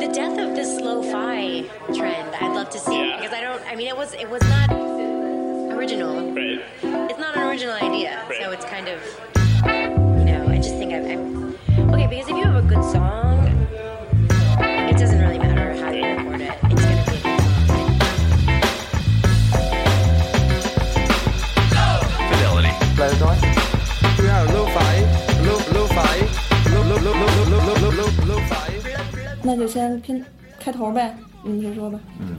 The death of this lo-fi trend, I'd love to see Yeah. because I don't. I mean, it was it was not original. Right. It's not an original idea, right. so it's kind of. You know, I just think I'm, I'm okay because if you have a good song, 那就先片开头呗，你们先说吧。嗯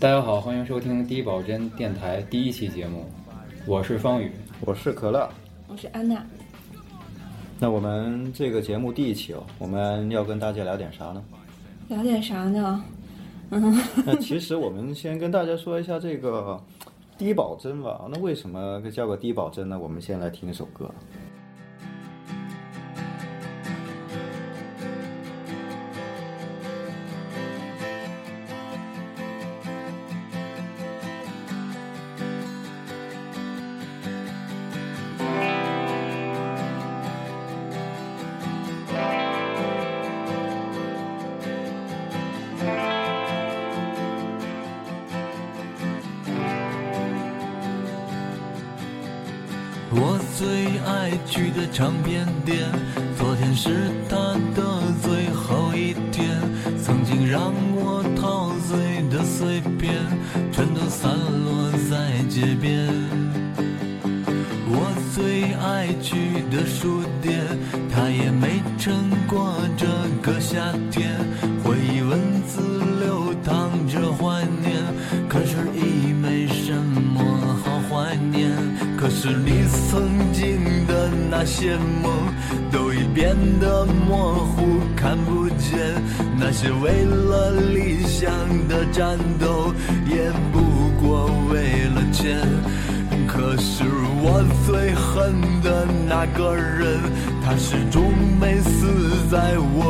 大家好，欢迎收听低保真电台第一期节目，我是方宇。我是可乐。我是安娜，那我们这个节目第一期哦，我们要跟大家聊点啥呢？聊点啥呢？嗯，那其实我们先跟大家说一下这个低保真吧。那为什么叫个低保真呢？我们先来听一首歌。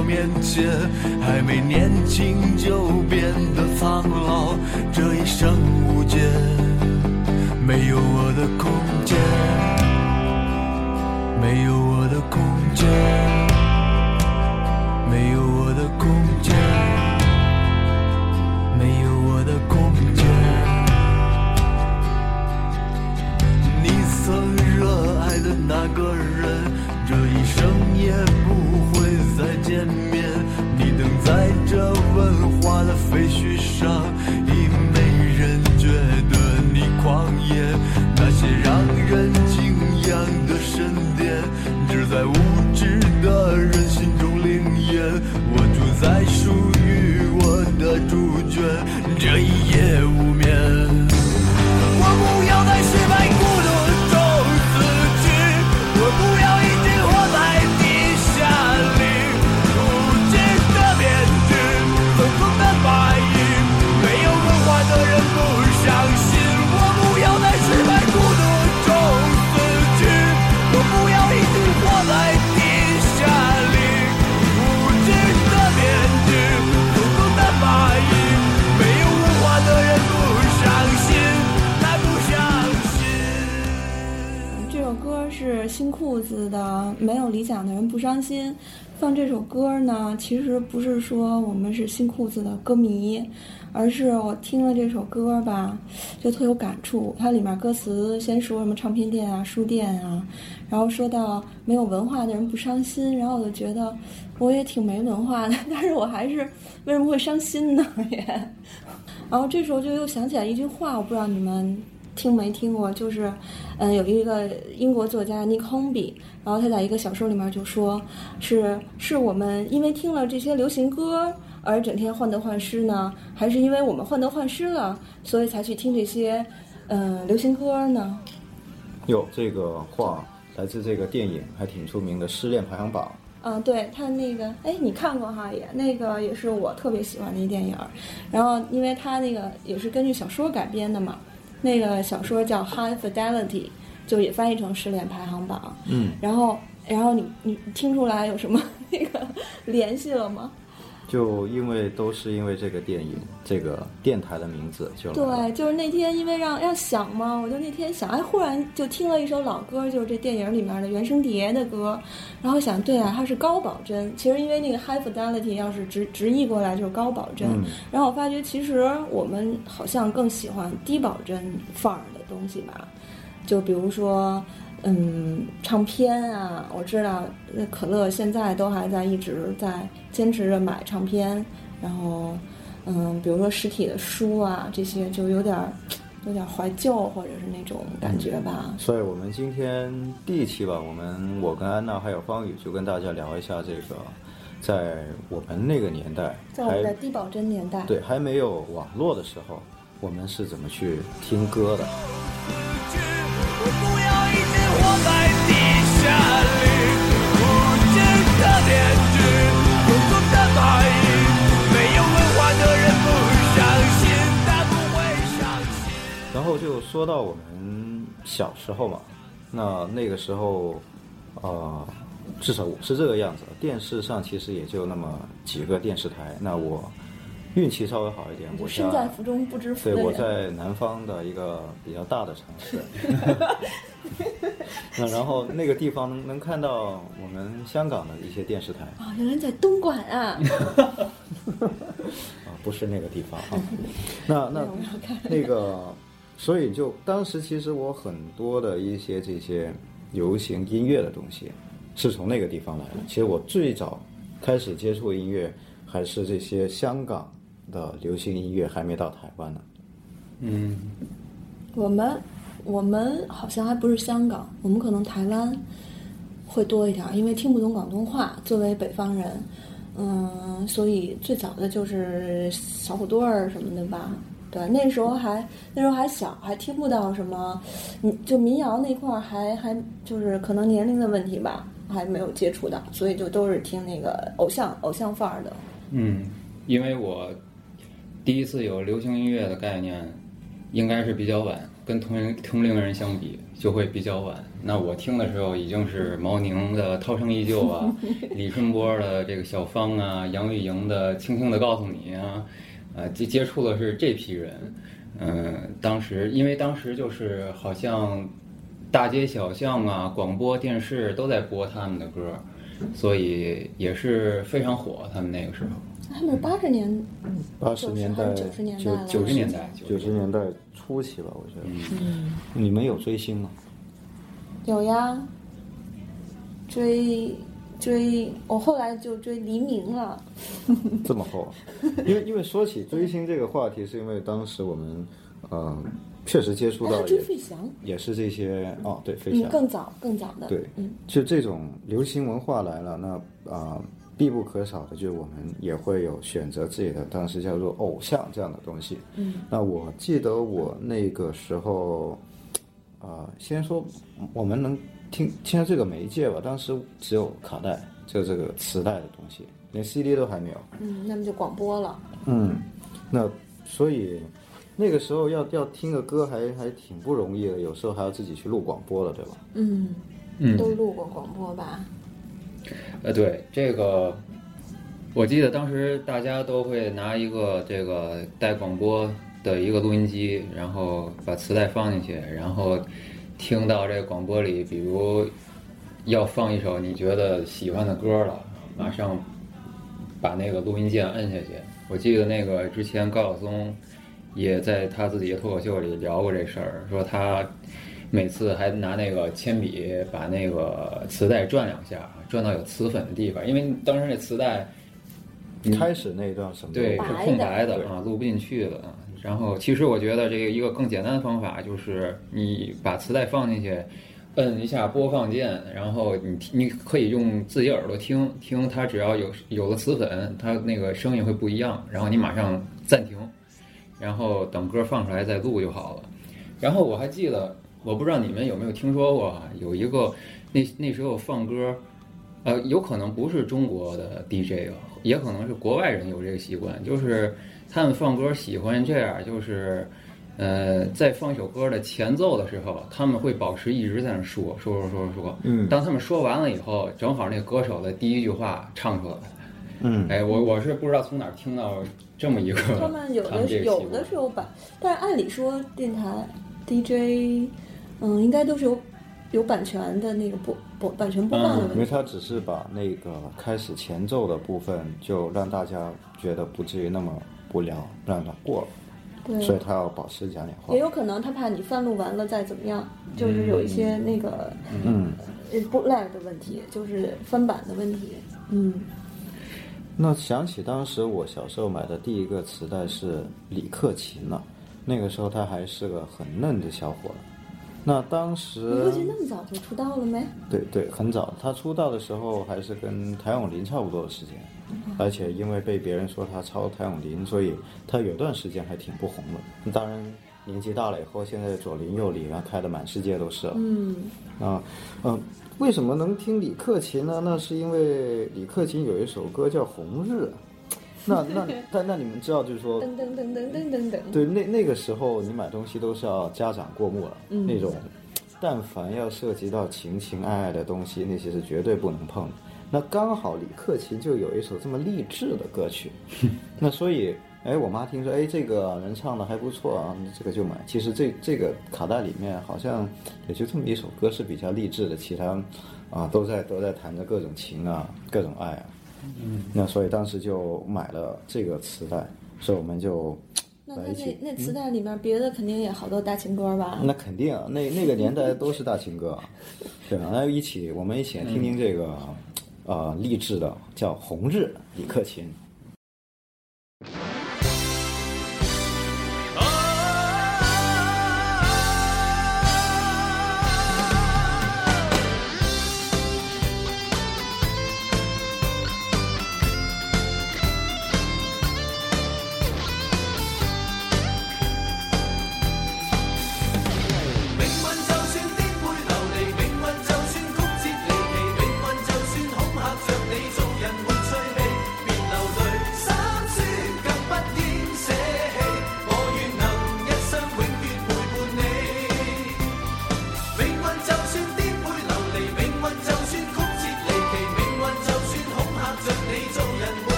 我面前，还没年轻就变得苍老，这一生无解，没有我的空间，没有我的空间，没有我的空间，没有我的空间。你曾热爱的那个人，废墟上，已没人觉得你狂野。那些让人敬仰的神殿，只在无的《没有理想的人不伤心》。放这首歌呢，其实不是说我们是新裤子的歌迷，而是我听了这首歌吧，就特有感触。它里面歌词先说什么唱片店啊、书店啊，然后说到没有文化的人不伤心，然后我就觉得我也挺没文化的，但是我还是为什么会伤心呢？也，然后这时候就又想起来一句话，我不知道你们听没听过，就是，嗯，有一个英国作家 Nick Hornby，然后他在一个小说里面就说，是是我们因为听了这些流行歌而整天患得患失呢，还是因为我们患得患失了，所以才去听这些，嗯，流行歌呢？哟这个话来自这个电影，还挺出名的《失恋排行榜》。啊，对他那个，哎，你看过哈也，那个也是我特别喜欢的一电影儿。然后，因为他那个也是根据小说改编的嘛，那个小说叫《High Fidelity》，就也翻译成《失恋排行榜》。嗯，然后，然后你你听出来有什么 那个联系了吗？就因为都是因为这个电影，这个电台的名字就对，就是那天因为让要想嘛，我就那天想，哎，忽然就听了一首老歌，就是这电影里面的原声碟的歌，然后想，对啊，它是高保真。其实因为那个 High Fidelity 要是直直译过来就是高保真，嗯然后我发觉其实我们好像更喜欢低保真范儿的东西吧，就比如说。嗯，唱片啊，我知道，那可乐现在都还在一直在坚持着买唱片，然后，嗯，比如说实体的书啊，这些就有点儿有点怀旧或者是那种感觉吧。所以我们今天第一期吧，我们我跟安娜还有方宇就跟大家聊一下这个，在我们那个年代，在我们的低保真年代，对还没有网络的时候，我们是怎么去听歌的？然后就说到我们小时候嘛，那那个时候，呃，至少我是这个样子。电视上其实也就那么几个电视台。那我运气稍微好一点，我身在福中不知福对，我。在南方的一个比较大的城市。那然后那个地方能能看到我们香港的一些电视台啊，原来在东莞啊！啊，不是那个地方啊。那那那个，所以就当时其实我很多的一些这些流行音乐的东西是从那个地方来的。其实我最早开始接触音乐还是这些香港的流行音乐，还没到台湾呢。嗯，我们我们好像还不是香港，我们可能台湾会多一点，因为听不懂广东话。作为北方人，嗯，所以最早的就是小虎队儿什么的吧。对，那时候还那时候还小，还听不到什么，嗯，就民谣那块儿还还就是可能年龄的问题吧，还没有接触到，所以就都是听那个偶像偶像范儿的。嗯，因为我第一次有流行音乐的概念，应该是比较晚，跟同龄同龄人相比就会比较晚。那我听的时候已经是毛宁的《涛声依旧》啊，李春波的这个小芳啊，杨钰莹的《轻轻的告诉你》啊，呃，接接触的是这批人。嗯、当时因为当时就是好像大街小巷啊，广播电视都在播他们的歌，所以也是非常火。他们那个时候。他们是八十年八十年代、九十年代九十年代，九十年代初期吧，我觉得。嗯你们有追星吗？有呀，追追，我后来就追黎明了。这么厚，因为因为说起追星这个话题，是因为当时我们，呃，确实接触到也费翔，也是这些哦，对，飞嗯，翔，更早更早的，对嗯，就这种流行文化来了，那啊、必不可少的就是我们也会有选择自己的，当时叫做偶像这样的东西。嗯，那我记得我那个时候，啊、先说我们能听听到这个媒介吧，当时只有卡带，就这个磁带的东西，连 CD 都还没有。嗯，那么就广播了。嗯，那所以那个时候要要听个歌还还挺不容易的，有时候还要自己去录广播了，对吧？嗯，嗯都录过广播吧？呃，对这个，我记得当时大家都会拿一个这个带广播的一个录音机，然后把磁带放进去，然后听到这广播里，比如要放一首你觉得喜欢的歌了，马上把那个录音键摁下去。我记得那个之前高晓松也在他自己的脱口秀里聊过这事儿，说他每次还拿那个铅笔把那个磁带转两下，转到有磁粉的地方，因为当时那磁带开始那一段什么对，是空白的啊，录不进去的。然后，其实我觉得这个一个更简单的方法就是你把磁带放进去，摁一下播放键，然后你听你可以用自己耳朵听听，它只要有有了磁粉，它那个声音会不一样。然后你马上暂停，然后等歌放出来再录就好了。然后我还记得，我不知道你们有没有听说过啊，有一个那那时候放歌，呃，有可能不是中国的 DJ 啊，也可能是国外人有这个习惯，就是他们放歌喜欢这样，就是呃，在放一首歌的前奏的时候，他们会保持一直在那说说说说说，嗯。当他们说完了以后，正好那歌手的第一句话唱出来，嗯，哎，我我是不知道从哪儿听到这么一个，他们有的是有的是有版，但是按理说电台 DJ，嗯，应该都是有有版权的那个播播版权播放的嗯问题。因为他只是把那个开始前奏的部分，就让大家觉得不至于那么无聊，让它过了，对，所以他要保持讲点话也。有可能他怕你翻录完了再怎么样，就是有一些那个嗯，呃 bootleg 的问题，就是翻版的问题。嗯，那想起当时我小时候买的第一个磁带是李克勤了，那个时候他还是个很嫩的小伙儿。那当时李克勤那么早就出道了没？对对，很早。他出道的时候还是跟谭咏麟差不多的时间，而且因为被别人说他抄谭咏麟，所以他有段时间还挺不红的。当然，年纪大了以后，现在左邻右里啊，开的满世界都是了。嗯，啊，嗯、为什么能听李克勤呢？那是因为李克勤有一首歌叫《红日》。那那但那你们知道，就是说噔噔噔噔噔噔噔。对，那那个时候你买东西都是要家长过目了，嗯那种，但凡要涉及到情情爱爱的东西，那些是绝对不能碰的。那刚好李克勤就有一首这么励志的歌曲，那所以，哎，我妈听说，哎，这个人唱的还不错啊，这个就买。其实这这个卡带里面好像也就这么一首歌是比较励志的，其他啊都在都在谈着各种情啊，各种爱啊。嗯，那所以当时就买了这个磁带，所以我们就那那。那磁带里面别的肯定也好多大情歌吧？那肯定啊，那那个年代都是大情歌啊，对吧？那一起我们一起来听听这个，呃，励志的叫《红日》，李克勤。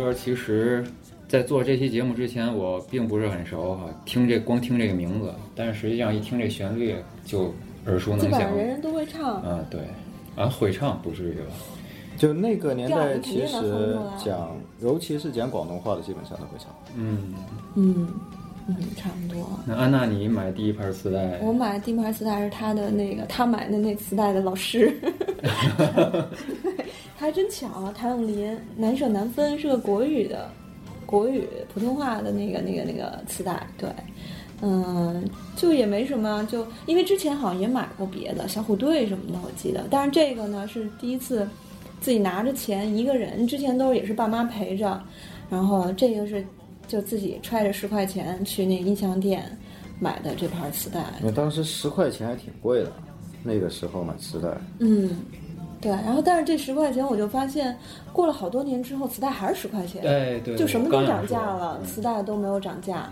歌其实，在做这期节目之前，我并不是很熟哈，听这光听这个名字，但是实际上一听这旋律就耳熟能詳基本上。人人都会唱。嗯，对，啊，会唱不至于吧？就那个年代，其实讲，尤其是讲广东话的，基本上都会唱。嗯，嗯嗯，差不多。那安娜，你买第一盘磁带，我买的第一盘磁带是他的那个，他买的那磁带的老師，对，还真巧啊！谭咏麟《难舍难分》是个国语的，国语普通话的那个那个那个磁带，对，嗯，就也没什么，就因为之前好像也买过别的小虎队什么的，我记得，但是这个呢是第一次自己拿着钱一个人，之前都也是爸妈陪着，然后这个是就自己揣着十块钱去那音像店买的这盘磁带，那当时十块钱还挺贵的，那个时候买磁带。嗯，对，然后但是这十块钱我就发现，过了好多年之后，磁带还是十块钱，哎，对，就什么都涨价了，磁带都没有涨价，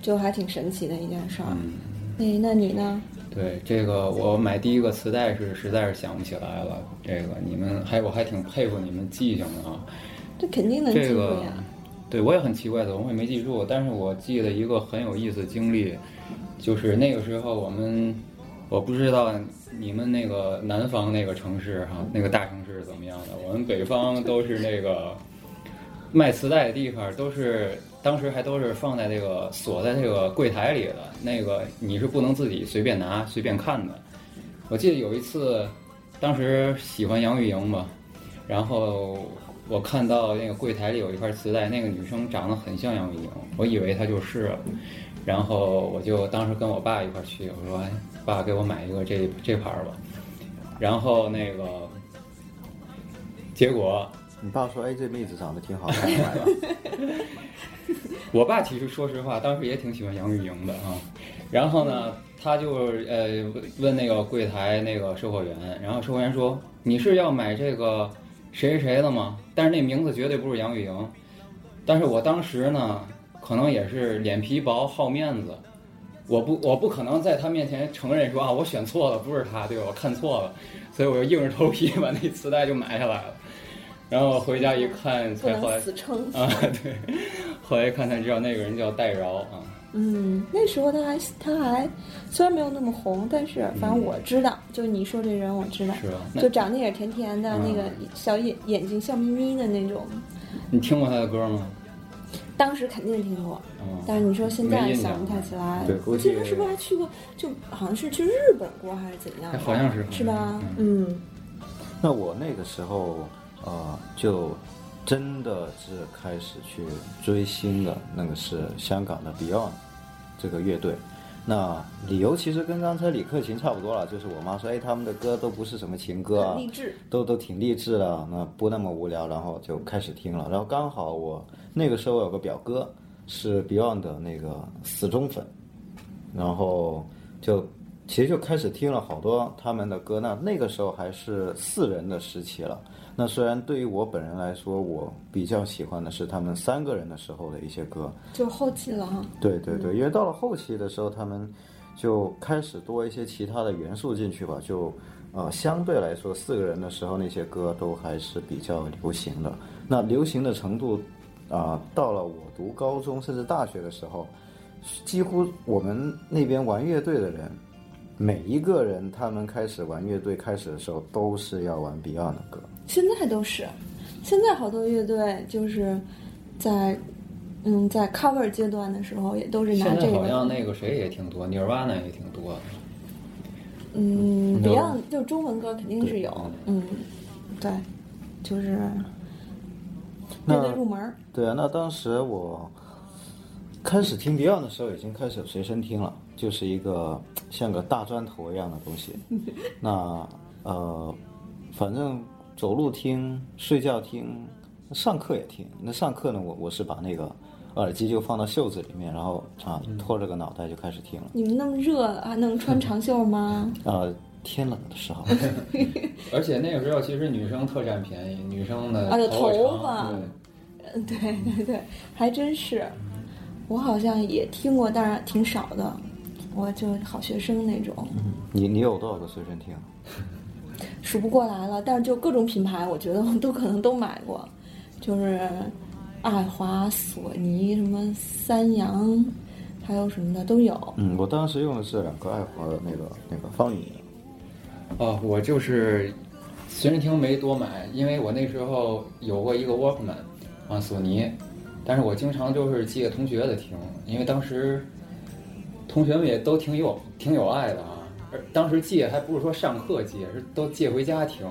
就还挺神奇的一件事儿。嗯，那那你呢？对，这个我买第一个磁带是实在是想不起来了。这个你们还我还挺佩服你们记性的啊。这肯定能记住这个呀。对我也很奇怪，怎么会没记住？但是我记得一个很有意思的经历，就是那个时候我们，我不知道你们那个南方那个城市哈，那个大城市是怎么样的？我们北方都是那个卖磁带的地方，都是当时还都是放在这个锁在这个柜台里的，那个你是不能自己随便拿随便看的。我记得有一次，当时喜欢杨钰莹吧，然后我看到那个柜台里有一块磁带，那个女生长得很像杨钰莹，我以为她就是，然后我就当时跟我爸一块去，我说：“，爸，给我买一个这这牌儿吧。”然后那个结果你爸说：“哎，这妹子长得挺好看，买吧。我爸其实说实话，当时也挺喜欢杨钰莹的啊。然后呢，他就呃问问那个柜台那个售货员，然后售货员说：“你是要买这个谁谁谁的吗？”但是那名字绝对不是杨钰莹。但是我当时呢，可能也是脸皮薄好面子，我不我不可能在他面前承认说啊我选错了，不是他，对吧？我看错了，所以我就硬着头皮把那磁带就买下来了。然后回家一看，不才后来能死撑。啊，对，后来一看才知道那个人叫戴娆啊。嗯，那时候他还他还虽然没有那么红，但是反正我知道，就是你说这人我知道，是吧就长得也甜甜的，嗯那个小眼眼睛笑眯眯的那种。你听过他的歌吗？当时肯定听过，嗯，但是你说现在想不太起来。对我记得是不是还去过？就好像是去日本过还是怎样哎？好像是是吧？嗯嗯，”那我那个时候，呃，就真的是开始去追星的，那个是香港的 Beyond 这个乐队。那理由其实跟刚才李克勤差不多了，就是我妈说，哎，他们的歌都不是什么情歌啊，励志。都都挺励志的，那不那么无聊，然后就开始听了。然后刚好我那个时候有个表哥是 Beyond 的那个死忠粉，然后就其实就开始听了好多他们的歌。那那个时候还是四人的时期了。那虽然对于我本人来说，我比较喜欢的是他们三个人的时候的一些歌，就后期了哈。对对对，因为到了后期的时候，他们就开始多一些其他的元素进去吧，就呃相对来说，四个人的时候那些歌都还是比较流行的。那流行的程度啊、到了我读高中甚至大学的时候，几乎我们那边玩乐队的人，每一个人他们开始玩乐队开始的时候，都是要玩 Beyond 的歌。现在都是，现在好多乐队就是在嗯在 cover 阶段的时候，也都是拿这现在好像那个谁也挺多，Nirvana 也挺多的。嗯 Beyond 就中文歌肯定是有，嗯，对，就是乐队入门儿。对啊，那当时我开始听 Beyond 的时候，已经开始随身听了，就是一个 像个大砖头一样的东西。那呃，反正走路听、睡觉听、上课也听。那上课呢，我我是把那个耳机就放到袖子里面，然后啊拖着个脑袋就开始听了。你们那么热，还能穿长袖吗？呃，天冷的时候，而且那个时候其实女生特占便宜，女生的啊有头头发，对对对，还真是。我好像也听过，但是挺少的。我就好学生那种，你你有多少个随身听？数不过来了。但是就各种品牌，我觉得我都可能都买过，就是爱华、索尼、什么三洋，还有什么的都有。嗯，我当时用的是两个爱华的那个那个方语音。哦，我就是随身听没多买，因为我那时候有过一个 Walkman 啊，索尼，但是我经常就是借同学的听，因为当时同学们也都挺有挺有爱的啊。而当时借还不是说上课借，是都借回家听，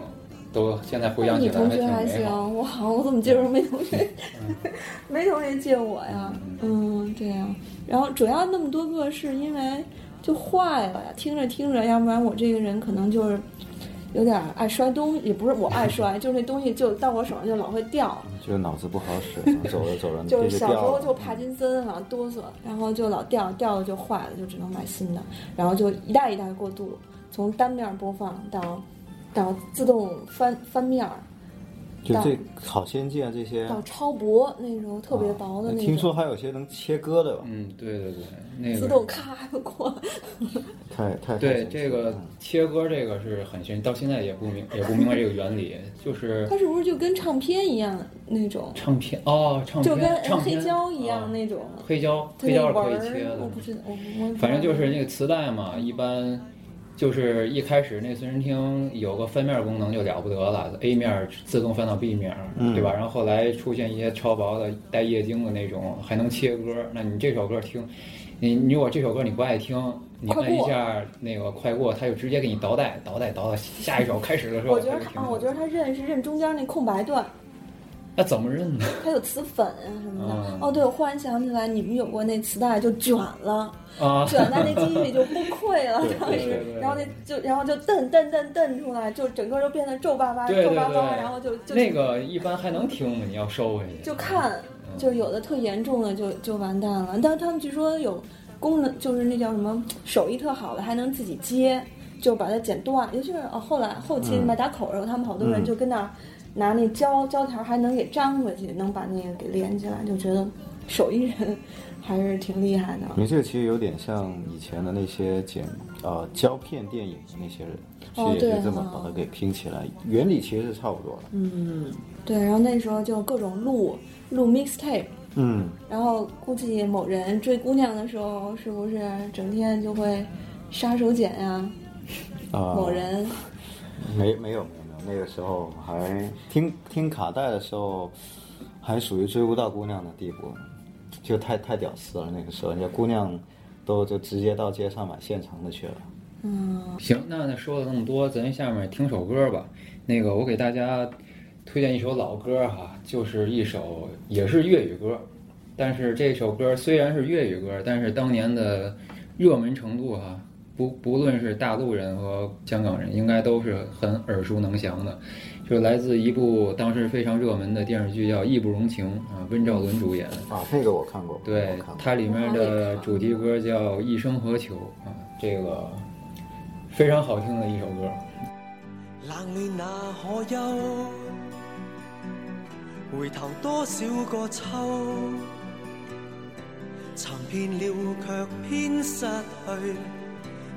都现在回想起来同学还行挺美好。，我好，我怎么接受没同学，没同学借我呀？嗯，这样。然后主要那么多个是因为就坏了呀，听着听着，要不然我这个人可能就是有点爱摔东西，也不是我爱摔，就是那东西就到我手上就老会掉。就是脑子不好使，走着走着就是小时候。就帕金森老哆嗦，然后就老掉掉了就坏了，就只能买新的，然后就一代一代过渡，从单面播放到到自动翻翻面儿，就这好先进啊，这些。到超薄那种特别薄的那种，啊听说还有些能切割的吧？嗯，对对对，那个自动咔就过。太太太对这个切割这个是很玄，到现在也不明也不明白这个原理，就是它是不是就跟唱片一样那种，唱片哦，唱片就跟黑胶一样啊那种？黑胶黑胶是可以切的我，不知道，我我反正就是那个磁带嘛，一般就是一开始那随身听有个翻面功能就了不得了，A 面自动翻到 B 面，嗯对吧？然后后来出现一些超薄的带液晶的那种，还能切歌。那你这首歌听，你你如果这首歌你不爱听，你快过按一下那个快过，它就直接给你倒带倒带倒到下一首开始的时候。我觉得它就停啊，我觉得他认是认中间那空白段，那怎么认呢？它有磁粉啊什么的。嗯哦，对，我忽然想起来，你们有过那磁带就卷了，啊，卷在那机器里就崩溃了，当时然后那就然后就蹬蹬蹬蹬出来，就整个就变得皱巴巴、皱巴巴，对然后就就那个一般还能听吗？你要收回去。就看，嗯就有的特严重的就就完蛋了。但是他们据说有功能，就是那叫什么手艺特好的，还能自己接，就把它剪断。尤其是哦，后来后期嗯卖打口的时候，他们好多人嗯就跟那儿拿那胶胶条，还能给粘回去，能把那个给连起来，就觉得手艺人还是挺厉害的。你这个其实有点像以前的那些剪呃胶片电影的那些人，其实也是这么哦把它给拼起来，原理其实是差不多的。嗯，对，然后那时候就各种录录 mixtape。嗯，然后估计某人追姑娘的时候，是不是整天就会杀手锏呀、啊、某人没没有没有，那个时候还听听卡带的时候，还属于追不到姑娘的地步，就太太屌丝了。那个时候，人家姑娘都就直接到街上买现成的去了。嗯行，那那说了那么多，咱下面听首歌吧。那个，我给大家推荐一首老歌哈，就是一首也是粤语歌，但是这首歌虽然是粤语歌，但是当年的热门程度哈，不不论是大陆人和香港人，应该都是很耳熟能详的，就是来自一部当时非常热门的电视剧叫《义不容情》啊，温兆伦主演。啊，这个我看过，对。它里面的主题歌叫《一生何求》啊，这个非常好听的一首歌。冷暖那可休？回头多少个秋？尋遍了卻偏失去，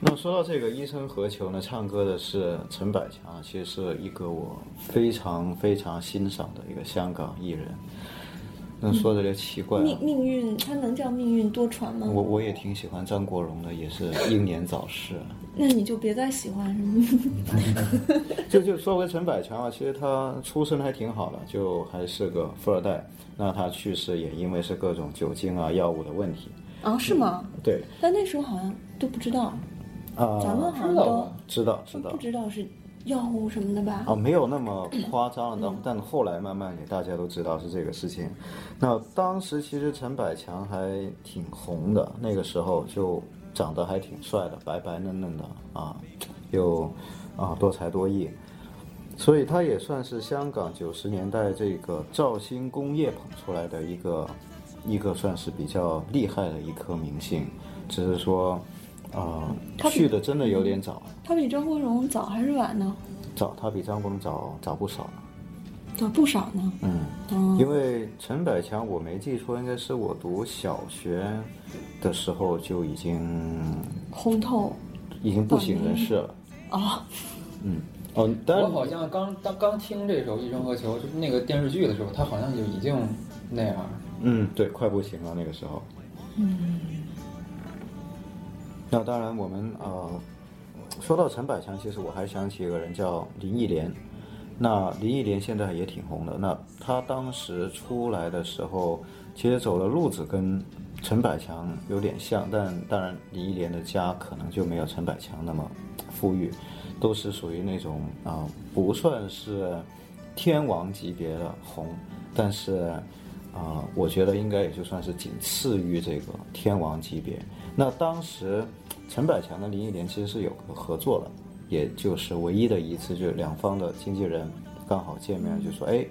那说到这个《一生何求》呢，唱歌的是陈百强，其实是一个我非常非常欣赏的一个香港艺人。那说的有点奇怪、啊命，命运，他能叫命运多舛吗？我我也挺喜欢张国荣的，也是英年早逝。那你就别再喜欢什么。就就说回陈百强啊，其实他出身还挺好的，就还是个富二代。那他去世也因为是各种酒精啊、药物的问题。啊，是吗？对，但那时候好像都不知道，啊、咱们好像都知道知道知道不知道是药物什么的吧？啊，没有那么夸张了，但但后来慢慢也大家都知道是这个事情。那当时其实陈百强还挺红的，那个时候就长得还挺帅的，白白嫩嫩的啊，又啊多才多艺，所以他也算是香港九十年代这个兆星工业捧出来的一个一个算是比较厉害的一颗明星，只是说。啊、他去的真的有点早，他比张国荣早还是晚呢？早，他比张国荣早早不少。早不少呢。嗯，嗯，因为陈百强，我没记错，应该是我读小学的时候就已经红透已经不省人事了。哦，嗯，哦，我好像刚刚刚听这首《一生何求》，就是那个电视剧的时候，他好像就已经那样。嗯，对，快不行了那个时候。嗯，那当然，我们呃，说到陈百强，其实我还想起一个人叫林忆莲。那林忆莲现在也挺红的。那她当时出来的时候，其实走的路子跟陈百强有点像，但当然林忆莲的家可能就没有陈百强那么富裕，都是属于那种啊、不算是天王级别的红，但是啊、我觉得应该也就算是仅次于这个天王级别。那当时陈百强跟林忆莲其实是有个合作了，也就是唯一的一次，就是两方的经纪人刚好见面，就说：“哎，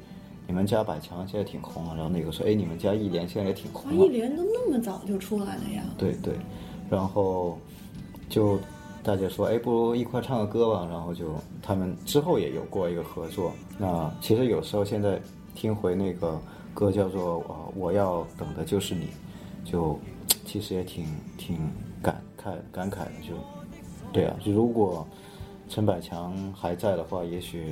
你们家百强现在挺红了。”然后那个说：“哎，你们家忆莲现在也挺红啊，了。”一联都那么早就出来了呀？对对，然后就大家说，哎，不如一块唱个歌吧。然后就他们之后也有过一个合作。那其实有时候现在听回那个歌叫做呃我要等的就是你，就其实也挺挺感慨感慨的。就对啊，就如果陈百强还在的话，也许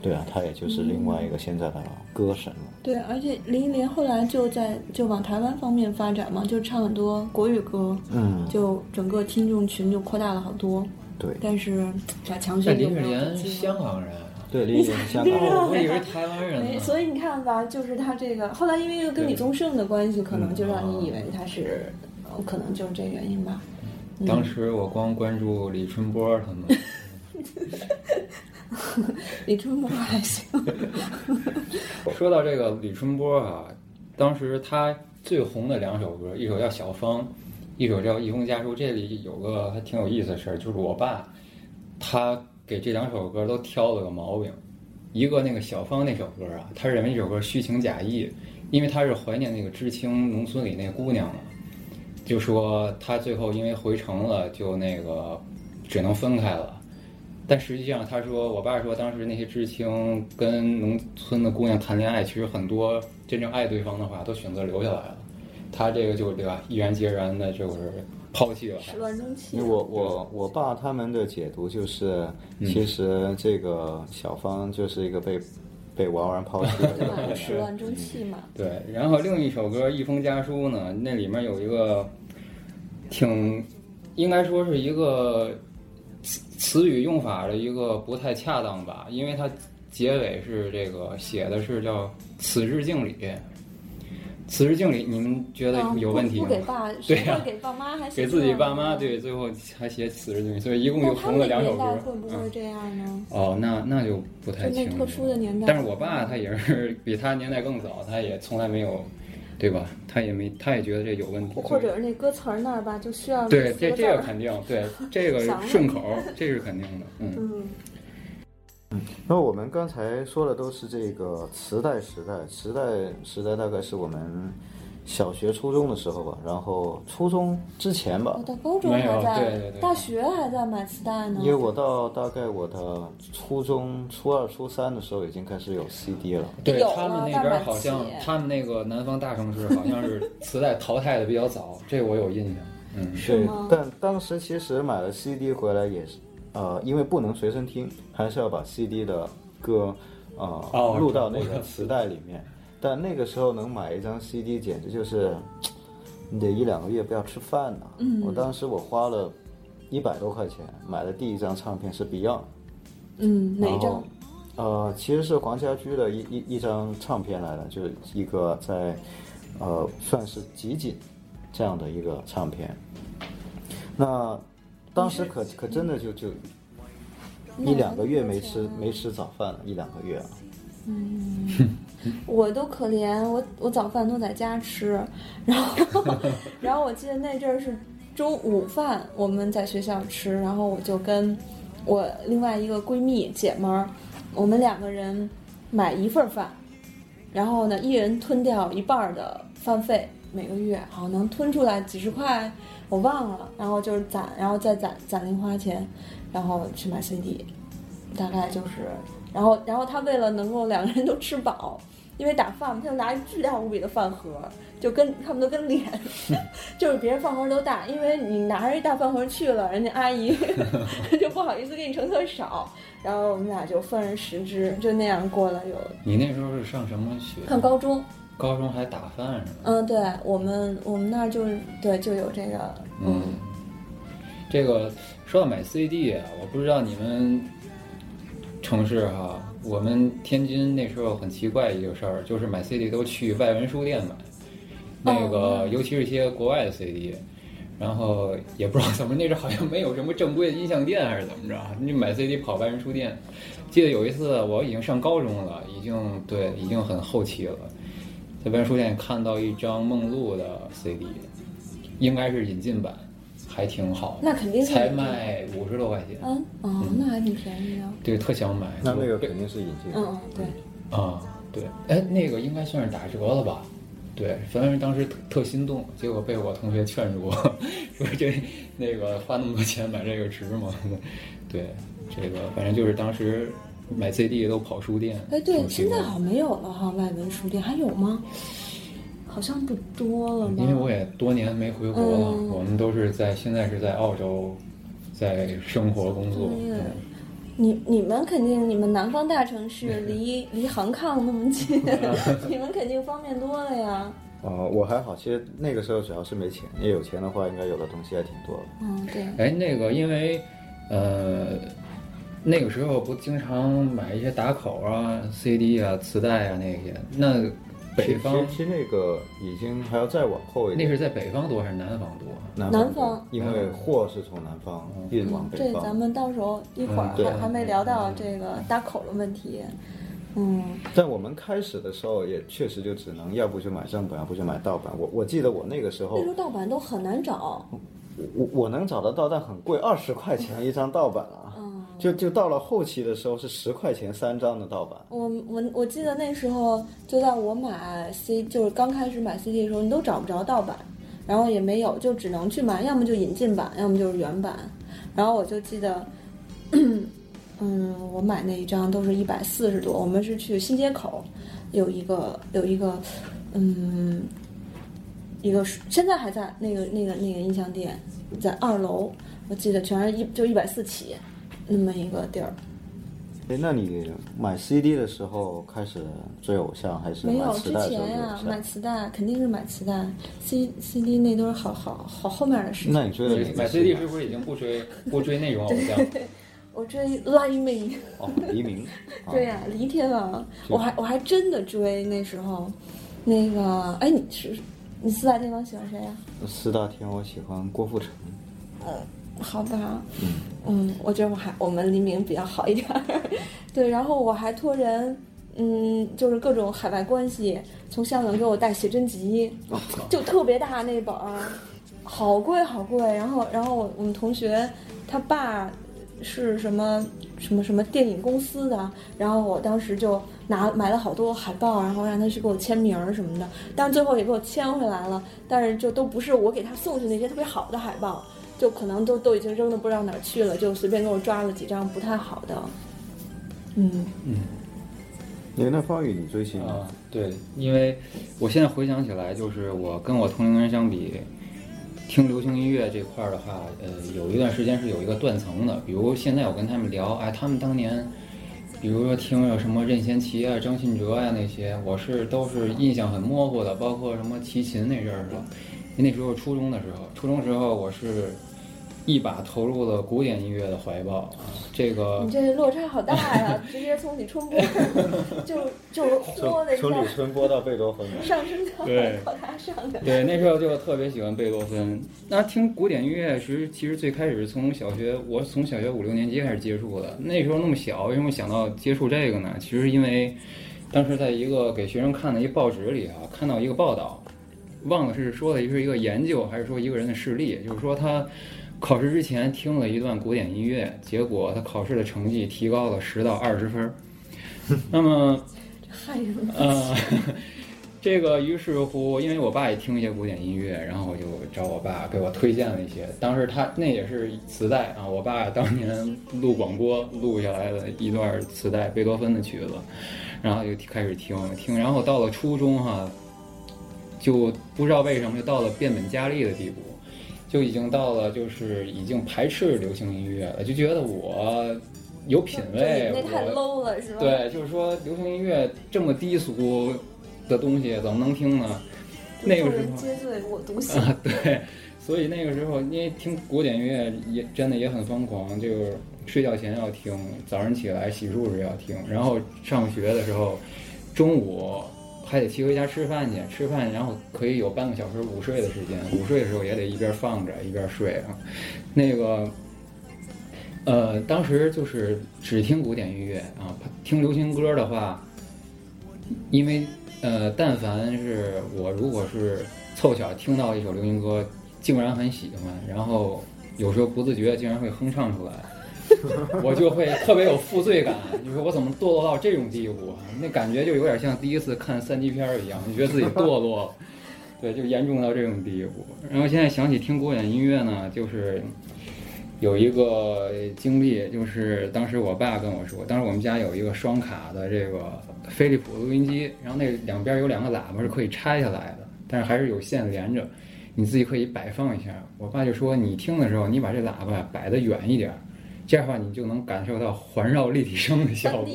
对啊，他也就是另外一个现在的歌神了。对，而且林忆莲后来就在就往台湾方面发展嘛，就唱很多国语歌，嗯，就整个听众群就扩大了好多。对但是百强但林勋就没有志莲香港人，对，林忆莲是香港人。哦，我以为台湾人哎，呢。所以你看吧，就是他这个后来因为又跟李宗盛的关系，可能就让你以为他是，呃可能就是这原因吧。当时我光关注李春波他们，李春波还行，说到这个李春波啊，当时他最红的两首歌，一首叫《小芳》，一首叫《一封家书》。这里有个还挺有意思的事儿，就是我爸他给这两首歌都挑了个毛病。一个那个小芳那首歌啊，他认为这首歌虚情假意，因为他是怀念那个知青农村里那姑娘嘛，就说他最后因为回城了，就那个只能分开了。但实际上，他说，我爸说，当时那些知青跟农村的姑娘谈恋爱，其实很多真正爱对方的话，都选择留下来了。他这个就对吧，毅然决然的就是抛弃了他始。乱终弃。我我我爸他们的解读就是，嗯其实这个小芳就是一个被被王然抛弃的。始乱终弃嘛。对，然后另一首歌《一封家书》呢，那里面有一个挺，应该说是一个词词语用法的一个不太恰当吧，因为它结尾是这个写的是叫“此致敬礼”，“此致敬礼”，你们觉得啊有问题吗不不？给爸，对呀给爸妈还写给自己爸妈，对，最后还写“此致敬礼”，所以一共就红了两首歌会不。会嗯这样呢？哦，那那就不太清楚。特殊的年代。但是我爸他也是比他年代更早，他也从来没有，对吧？他也没，他也觉得这有问题。或者是那歌词儿那儿吧，就需要对这这个肯定，对 这个顺口，这是肯定的。嗯，嗯，那我们刚才说的都是这个磁带时代，磁带时代大概是我们小学、初中的时候吧，然后初中之前吧我，到高中没有还在，对对对大学还在买磁带呢。因为我到大概我的初中初二、初三的时候已经开始有 CD 了。对他们那边好像他们那个南方大城市好像是磁带淘汰的比较早，这我有印象。嗯，是吗，但当时其实买了 CD 回来也是，呃，因为不能随身听，还是要把 CD 的歌，呃，哦录到那个磁带里面。但那个时候能买一张 CD，简直就是，你得一两个月不要吃饭呢。嗯我当时我花了一百多块钱买的第一张唱片是 Beyond，嗯，哪一然后张？呃，其实是黄家驹的一一一张唱片来的，就是一个在呃算是集锦这样的一个唱片。那当时可可真的就就一两个月没吃没吃早饭了，一两个月啊。我都可怜，我我早饭都在家吃，然后 然后我记得那阵儿是中午饭我们在学校吃，然后我就跟我另外一个闺蜜姐们儿，我们两个人买一份儿饭，然后呢一人吞掉一半儿的饭费，每个月好像能吞出来几十块，我忘了，然后就是攒，然后再攒攒零花钱，然后去买 CD，大概就是，然后然后他为了能够两个人都吃饱，因为打饭嘛，他就拿一巨大无比的饭盒，就跟他们都跟脸，就是别人饭盒都大，因为你拿着一大饭盒去了，人家阿姨 就不好意思给你盛特少，然后我们俩就分人十只，就那样过了有你那时候是上什么学？上高中，高中还打饭是吗？嗯，对我们我们那儿就是对就有这个，嗯，这个说到买 CD 啊，我不知道你们城市哈，我们天津那时候很奇怪一个事儿，就是买 CD 都去外文书店买，那个、哦尤其是一些国外的 CD，然后也不知道 怎么那阵儿好像没有什么正规的音像店还是怎么着，你买 CD 跑外文书店。记得有一次我已经上高中了，已经对已经很后期了，在外文书店看到一张梦露的 CD，应该是引进版。还挺好，那肯定才卖五十多块钱，嗯哦，那还挺便宜的。对，特想买。那那个肯定是引进。嗯嗯，对，啊，对，哎，那个应该算是打折了吧？对，反正当时特特心动，结果被我同学劝住，说这那个花那么多钱买这个值吗？对，这个反正就是当时买 CD 都跑书店。哎，对，现在好像没有了哈，外文书店还有吗？好像不多了吧？因为我也多年没回国了，嗯我们都是在现在是在澳洲，在生活工作。对嗯你你们肯定，你们南方大城市 离离杭抗那么近，你们肯定方便多了呀。哦，我还好，其实那个时候主要是没钱，你有钱的话，应该有的东西还挺多的。嗯，对，哎，那个因为呃，那个时候不经常买一些打口啊、CD 啊、磁带啊那些，那北方其实其实那个已经还要再往后一点。那是在北方多还是南方多？南南方方，因为货是从南方运往北这方。咱们到时候一会儿嗯还还没聊到这个打口的问题。嗯，但我们开始的时候也确实就只能要不就买正版，要不就买盗版。我我记得我那个时候那时，候盗版都很难找。我我能找得到，但很贵，二十块钱一张盗版啊。嗯就就到了后期的时候是十块钱三张的盗版。我我我记得那时候，就在我买 C，就是刚开始买 CD 的时候，你都找不着盗版，然后也没有，就只能去买，要么就引进版，要么就是原版。然后我就记得，嗯，我买那一张都是一百四十多。我们是去新街口，有一个有一个，嗯，一个是现在还在那个那个那个音像店，在二楼，我记得全是一就一百四起，那么一个地儿。哎，那你买 CD 的时候开始追偶像，还是没有，之前呀、买？磁带肯定是买磁带，C C D 那都是好好好后面的事情。那你追的买 CD 是不是已经不追不追那种偶像？我追黎明，哦，黎明。啊对呀、黎天王，我还我还真的追那时候，那个哎，你是你四大天王喜欢谁呀、四大天我喜欢郭富城。好吧，嗯，我觉得我还我们黎明比较好一点。儿，对，然后我还托人，嗯，就是各种海外关系，从香港给我带写真集，就特别大那本儿，好贵好贵。然后然后我我们同学他爸是什么什么什么电影公司的，然后我当时就拿买了好多海报，然后让他去给我签名儿什么的，但最后也给我签回来了，但是就都不是我给他送去那些特别好的海报。就可能都都已经扔的不知道哪儿去了，就随便给我抓了几张不太好的。嗯，你那方宇你追星？啊，对，因为我现在回想起来，就是我跟我同龄人相比，听流行音乐这块儿的话，呃，有一段时间是有一个断层的。比如现在我跟他们聊，哎，他们当年，比如说听了什么任贤齐啊、张信哲呀、那些，我是都是印象很模糊的，包括什么齐秦那阵儿的。那时候初中的时候，初中时候我是一把投入了古典音乐的怀抱啊，这个你这落差好大呀，直接从李春波 就就豁的一下从李春波到贝多芬。上升到对高大上的。对，那时候就特别喜欢贝多芬。那听古典音乐时，其实最开始是从小学，我从小学五六年级开始接触的。那时候那么小，为什么想到接触这个呢？其实因为当时在一个给学生看的一报纸里啊，看到一个报道，忘了是说的是一个研究，还是说一个人的事例，就是说他考试之前听了一段古典音乐，结果他考试的成绩提高了十到二十分儿。那么呃，这个于是乎，因为我爸也听一些古典音乐，然后我就找我爸给我推荐了一些。当时他那也是磁带啊，我爸当年录广播录下来的一段磁带，贝多芬的曲子，然后就开始听听，然后到了初中哈，就不知道为什么就到了变本加厉的地步，就已经到了就是已经排斥流行音乐了，就觉得我有品位，那太 low 了是吧？，对，就是说流行音乐这么低俗的东西怎么能听呢？那个众时候人皆醉我独醒。啊，对，所以那个时候因为听古典音乐也真的也很疯狂，就是睡觉前要听，早上起来洗漱时要听，然后上学的时候中午还得骑回家吃饭去，吃饭然后可以有半个小时午睡的时间，午睡的时候也得一边放着一边睡啊，那个。呃，当时就是只听古典音乐啊，听流行歌的话，因为呃，但凡是我如果是凑巧听到一首流行歌，竟然很喜欢，然后有时候不自觉竟然会哼唱出来。我就会特别有负罪感，你说我怎么堕落到这种地步啊？那感觉就有点像第一次看三级片儿一样，你觉得自己堕落了，对，就严重到这种地步。然后现在想起听古典音乐呢，就是有一个经历，就是当时我爸跟我说，当时我们家有一个双卡的这个飞利浦录音机，然后那两边有两个喇叭是可以拆下来的，但是还是有线连着，你自己可以摆放一下。我爸就说，你听的时候，你把这喇叭摆得远一点。这样的话，你就能感受到环绕立体声的效果。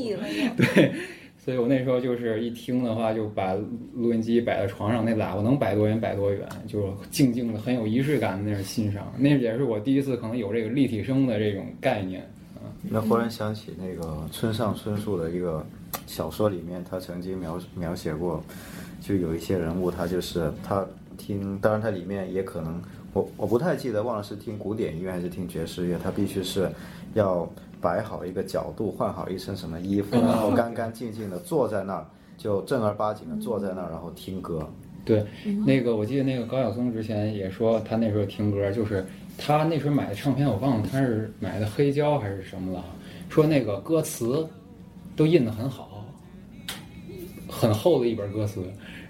对，所以我那时候就是一听的话，就把录音机摆在床上，那喇叭能摆多远摆多远，就是静静的、很有仪式感的那种欣赏。那也是我第一次可能有这个立体声的这种概念。那忽然想起那个村上春树的一个小说里面，他曾经描描写过，就有一些人物，他就是他听，当然他里面也可能，我我不太记得，忘了是听古典音乐还是听爵士乐，他必须是要摆好一个角度，换好一身什么衣服，然后干干净净的坐在那儿，就正儿八经的坐在那儿，然后听歌。对，那个我记得那个高晓松之前也说，他那时候听歌就是他那时候买的唱片，我忘了他是买的黑胶还是什么了，说那个歌词都印得很好，很厚的一本歌词，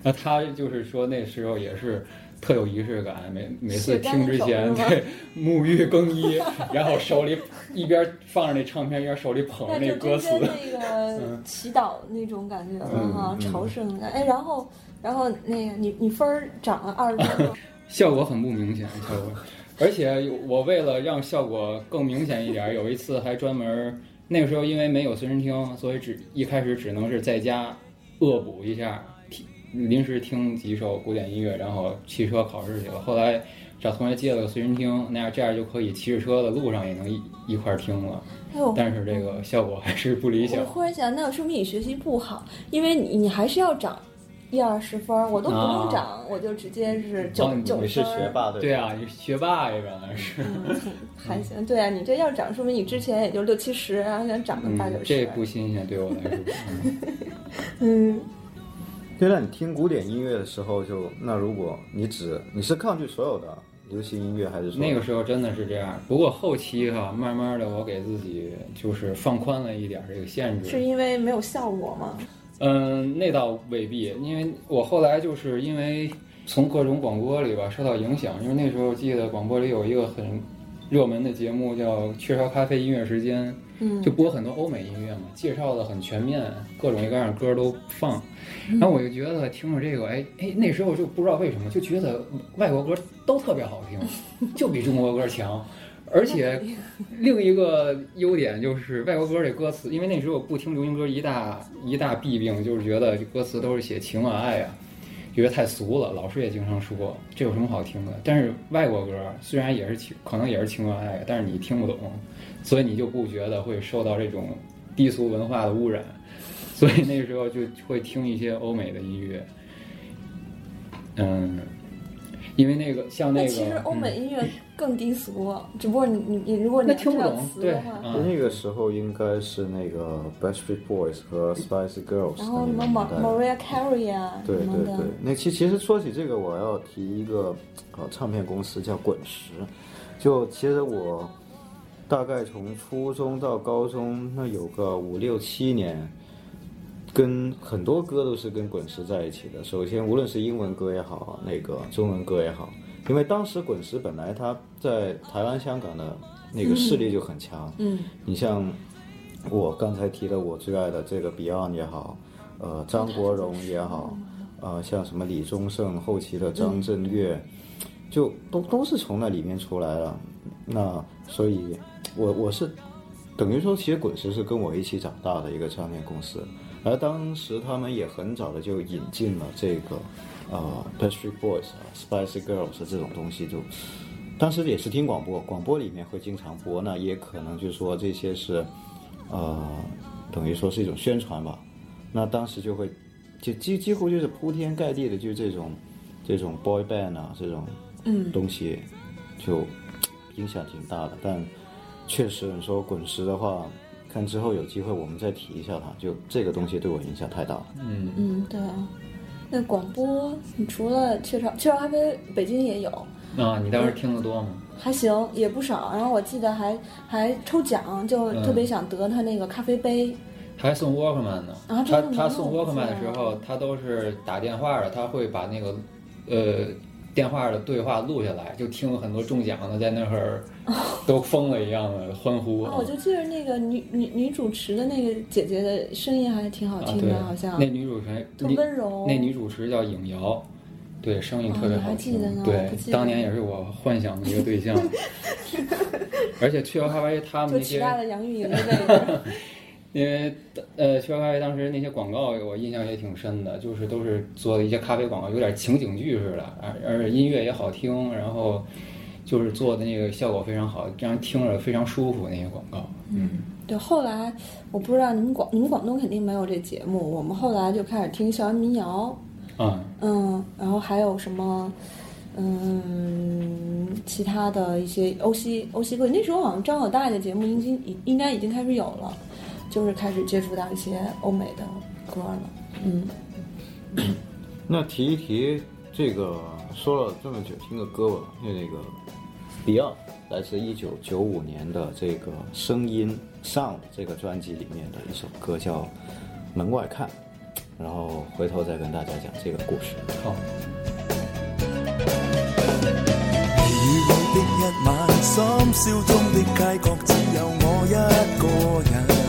然后他就是说那时候也是。特有仪式感，每每次听之前，对沐浴更衣，然后手里一边放着那唱片，一边手里捧着那歌词，那个 祈祷那种感觉了哈，朝圣的。哎，然后然后那个你你分儿涨了二十多，效果很不明显，效果。而且我为了让效果更明显一点，有一次还专门那个时候因为没有随身听，所以只一开始只能是在家恶补一下。临时听几首古典音乐，然后骑车考试去了。后来找同学借了个随身听，那样这样就可以骑着车的路上也能一一块听了。但是这个效果还是不理想。我忽然想，那说明你学习不好，因为你你还是要涨一二十分，我都不用涨，我就直接是九九分。你是学霸对啊，你学霸呀，原来是。还行，对啊，你这要涨，说明你之前也就六七十，然后现在涨个八九十。这不新鲜，对我来说。嗯。对，那你听古典音乐的时候，就那如果你只你是抗拒所有的流行音乐，还是说那个时候真的是这样？不过后期哈，慢慢的我给自己就是放宽了一点这个限制。是因为没有效果吗？嗯，那倒未必，因为我后来就是因为从各种广播里吧受到影响，因为那时候记得广播里有一个很热门的节目叫《雀巢咖啡音乐时间》。就播很多欧美音乐嘛，介绍的很全面，各种各样的歌都放。然后我就觉得听着这个，哎哎，那时候就不知道为什么就觉得外国歌都特别好听，就比中国歌强。而且另一个优点就是外国歌这歌词，因为那时候不听流行歌，一大一大弊病就是觉得歌词都是写情啊爱啊，觉得太俗了。老师也经常说这有什么好听的？但是外国歌虽然也是情，可能也是情啊爱，但是你听不懂。所以你就不觉得会受到这种低俗文化的污染，所以那时候就会听一些欧美的音乐，嗯，因为那个像那个，其实欧美音乐更低俗，只不过你你你如果你听不懂对，那个时候应该是那个 Backstreet Boys 和 Spice Girls，然后什么 Mariah Carey 啊，对对对，那其其实说起这个，我要提一个呃唱片公司叫滚石，就其实我。大概从初中到高中，那有个五六七年，跟很多歌都是跟滚石在一起的。首先，无论是英文歌也好，那个中文歌也好，因为当时滚石本来它在台湾、香港的那个势力就很强。嗯，你像我刚才提的我最爱的这个 Beyond 也好，呃，张国荣也好，呃，像什么李宗盛后期的张震岳，就都都是从那里面出来的。那所以。我我是等于说，其实滚石是跟我一起长大的一个唱片公司，而当时他们也很早的就引进了这个呃 Backstreet Boys 啊 Spicy Girls 这种东西，就当时也是听广播，广播里面会经常播，那也可能就是说这些是呃等于说是一种宣传吧，那当时就会就几几乎就是铺天盖地的就这种这种 boy band 啊这种嗯东西就影响挺大的，但。确实，你说滚石的话，看之后有机会我们再提一下它。就这个东西对我影响太大了。嗯嗯，对啊。那广播，你除了雀巢，雀巢咖啡北京也有，啊，你当时听得多吗？还行，也不少。然后我记得还还抽奖，就嗯特别想得他那个咖啡杯。他还送 Walkman 呢。啊他他真的吗送那我不 Walkman 的时候，他都是打电话的，他会把那个呃电话的对话录下来，就听了很多中奖的在那儿 都疯了一样的欢呼。啊，我就记得那个女女女主持的那个姐姐的声音还挺好啊，听的，对，好像那女主持特温柔。那女主持叫影瑶，对，声音特别哦你还好听。记得呢对当年也是我幻想的一个对象。而且雀巢咖啡他们就那些，杨钰莹。因为呃，雀巢咖啡当时那些广告我印象也挺深的，就是都是做的一些咖啡广告，有点情景剧似的，而而且音乐也好听，然后就是做的那个效果非常好，这样听着非常舒服那些广告。嗯对，后来我不知道你们广你们广东肯定没有这节目，我们后来就开始听校园民谣，嗯、嗯，然后还有什么，嗯，其他的一些欧西欧西歌，那时候好像张小大的节目已经应应该已经开始有了，就是开始接触到一些欧美的歌了，嗯，那提一提这个说了这么久听个歌吧，就那个 Beyond 来自一九九五年的这个《声音 Sound》这个专辑里面的一首歌叫《门外看》，然后回头再跟大家讲这个故事。好。如夢的一晚，深宵中的街角只有我一個。人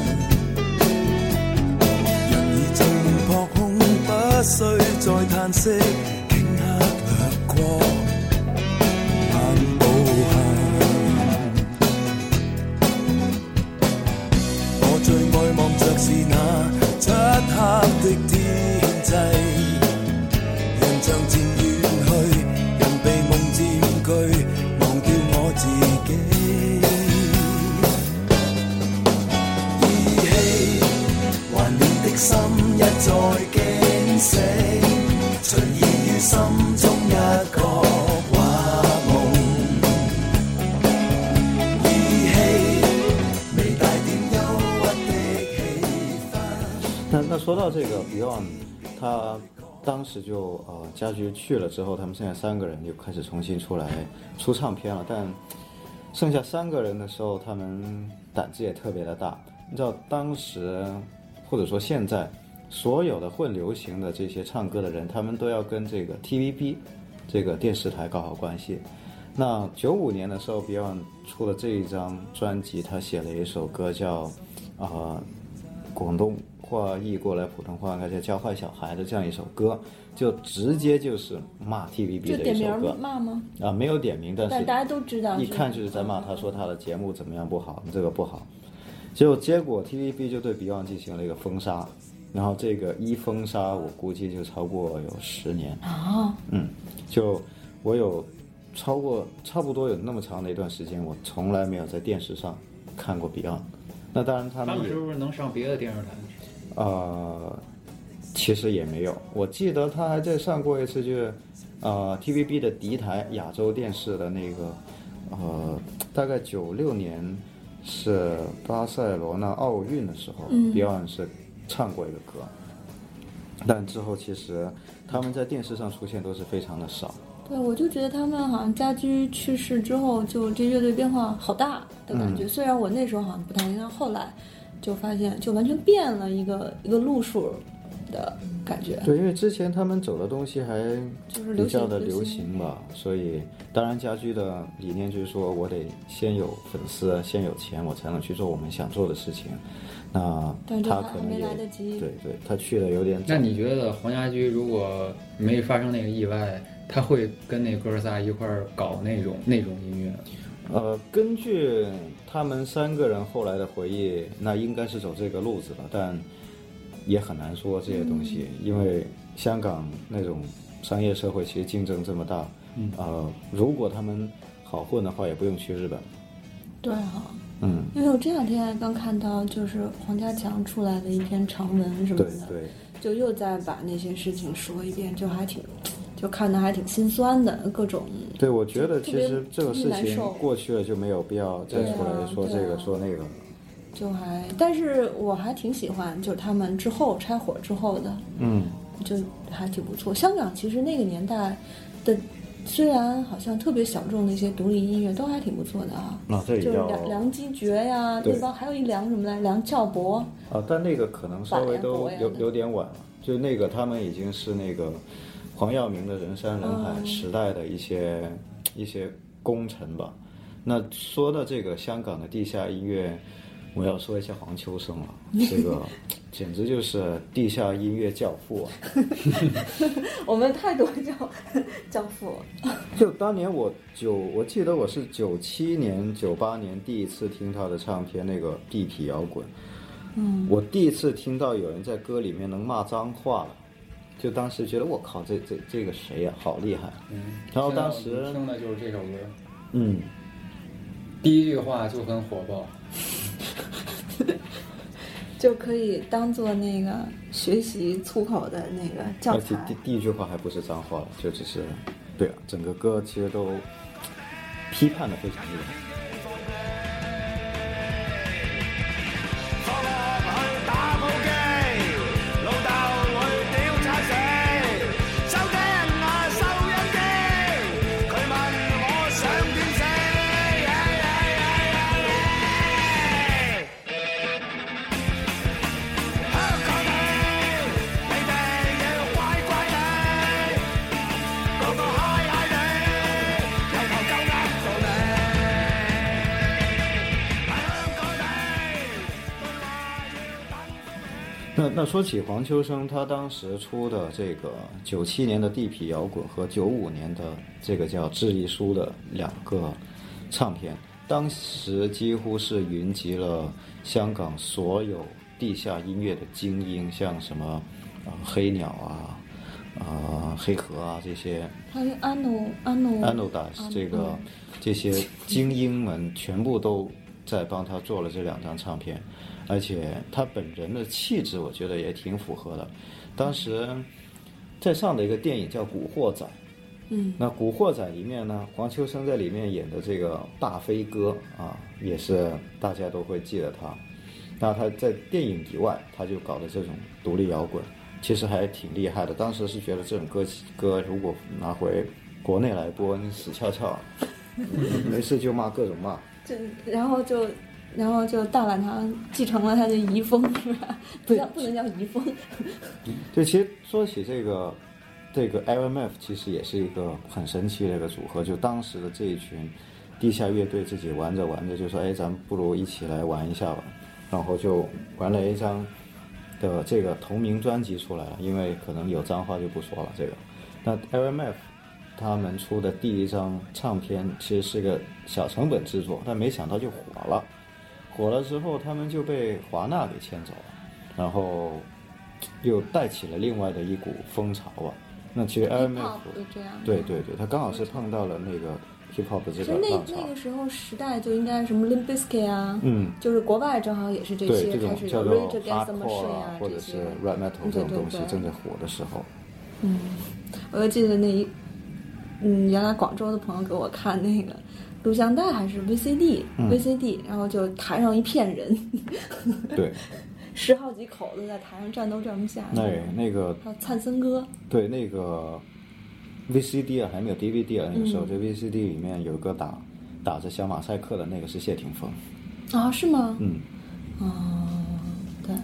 不需再叹息，顷刻掠过漫步行。我最爱望着是那漆黑的说到这个 Beyond，他当时就呃家駒去了之后，他们剩下三个人就开始重新出来出唱片了。但剩下三个人的时候，他们胆子也特别的大。你知道当时或者说现在所有的混流行的这些唱歌的人，他们都要跟这个 TVB 这个电视台搞好关系。那九五年的时候，Beyond 出了这一张专辑，他写了一首歌叫。呃广东話譯過來普通話應該叫教坏小孩的这样一首歌，就直接就是骂 TVB 的一首歌骂吗？啊，没有点名，但是大家都知道，一看就是在骂他，说他的节目怎么样不好，这个不好。就结果 TVB 就对 Beyond 进行了一个封杀，然后这个一封杀，我估计就超过有十年。啊，嗯，就我有超过差不多有那么长的一段时间，我从来没有在电视上看过 Beyond。那当然他们也他們是不是能上别的电视台？呃，其实也没有。我记得他还在上过一次，就是呃 TVB 的敌台亚洲电视的那个，呃，大概九六年是巴塞罗那奥运的时候、嗯 b e y o n d 是唱过一个歌，但之后其实他们在电视上出现都是非常的少。对，我就觉得他们好像家居去世之后，就这乐队变化好大的感觉。嗯雖然我那时候好像不太，但後來就发现就完全变了一个一个路数的感觉。对，因为之前他们走的东西还就是比较的流行流行吧，所以当然家居的理念就是说我得先有粉丝，先有钱，我才能去做我们想做的事情。那但是他可能也來得及對對，他去的有点早那。你觉得黄家驹如果没发生那个意外，他会跟那哥仨一块儿搞那种那种音乐？呃，根據他们三个人后来的回忆，那应该是走这个路子了，但也很难说这些东西，因为香港那种商业社会其实竞争这么大，嗯。呃，如果他们好混的话，也不用去日本。对哈、嗯，因为我这两天刚看到，就是黄家强出来的一篇长文什麼對的，对，就又再把那些事情说一遍，就还挺，就看的还挺心酸的，各种。对，我觉得其特別實這個事情特別難受過去了就没有必要再出來說這個對啊說那個。就还，但是我还挺喜欢，就是他们之后拆伙之后的嗯，就还挺不错。香港其实那个年代的，虽然好像特别小众的一些独立音乐都还挺不错的啊。啊，这就是里叫梁梁基爵呀，对对吧？还有一梁什么来，梁翘柏，啊，但那个可能稍微都有有点晚了，就那个他们已经是那个黄耀明的人山人海嗯时代的一些、一些功臣吧。那说到这个香港的地下音乐，我要说一下黄秋生了，这个 简直就是地下音乐教父啊！我们太多教教父，就当年我九，我记得我是九七年、九八年第一次听他的唱片，那个地痞摇滚。嗯，我第一次听到有人在歌里面能骂脏话了，就当时觉得我靠，这这这个谁呀、好厉害！嗯，然后当时听的就是这首歌，嗯，第一句话就很火爆。就可以当做那个学习粗口的那个教材而且第。第一句话还不是脏话了，就只是，对啊，整个歌其实都批判的非常厉害。那那说起黄秋生，他当时出的这个九七年的地痞摇滚和九五年的这个叫《致意書》的两个唱片，当时几乎是云集了香港所有地下音乐的精英，像什么啊、黑鸟啊、啊、黑河啊这些。还有安努安努安 d a s 这个这些精英们全部都在帮他做了这两张唱片，而且他本人的气质我觉得也挺符合的。当时在上的一个电影叫《古惑仔》，嗯，那《古惑仔》里面呢，黄秋生在里面演的这个大飞哥啊，也是大家都会记得他。那他在电影以外，他就搞的这种独立摇滚，其实还挺厉害的。当时是觉得这种歌歌如果拿回国内来播，你死翘翘，没事就骂各种骂。就然后就然后就大碗堂继承了他的遗风，是吧？不叫不能叫遗风，就其实说起这个，这个 LMF 其实也是一个很神奇的一个组合。就当时的这一群地下乐队自己玩着玩着，就说：“哎，咱们不如一起来玩一下吧。”然后就玩了一张的这个同名专辑出来了。因为可能有脏话就不说了。这个，那 LMF 他们出的第一张唱片其实是个小成本制作，但没想到就火了。火了之后，他们就被华纳给牵走了，然后又带起了另外的一股风潮啊。那其实样对对对，他刚好是碰到了那个 hip hop 的这其实那个浪潮那，个时候时代就应该什么 Limp Bizkit 啊，嗯，就是国外正好也是这些开这种叫始有做 Rage Against the Machine 啊，或者是，rap metal 这种东西正在火的时候，嗯，我就记得那一，嗯，原来广州的朋友给我看那个录像带还是 VCD，VCD，、嗯。VCD，然后就台上一片人，对，十好几口子在台上站都站不下。那那个还有灿森哥，对那个 VCD 啊，还没有 DVD 啊，那个时候嗯。这 VCD 里面有一个打打着小马赛克的那个是谢霆锋，啊，是吗？嗯，哦，对，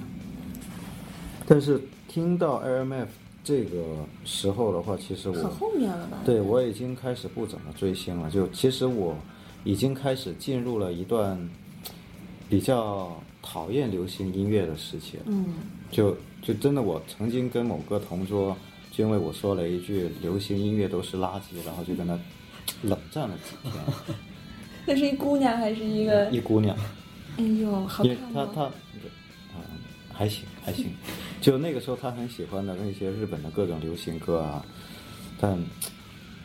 但是听到 LMF 这个时候的话，其实我很后面了吧？对我已经开始不怎么追星了，就其实我已经开始进入了一段比较讨厌流行音乐的时期了。嗯，就就真的，我曾经跟某个同桌，就因为我说了一句流行音乐都是垃圾，然后就跟他冷战了几天。那是一姑娘还是一个？一姑娘，哎呦，好？她她，嗯、还行还行，就那个时候他很喜欢的那些日本的各种流行歌啊，但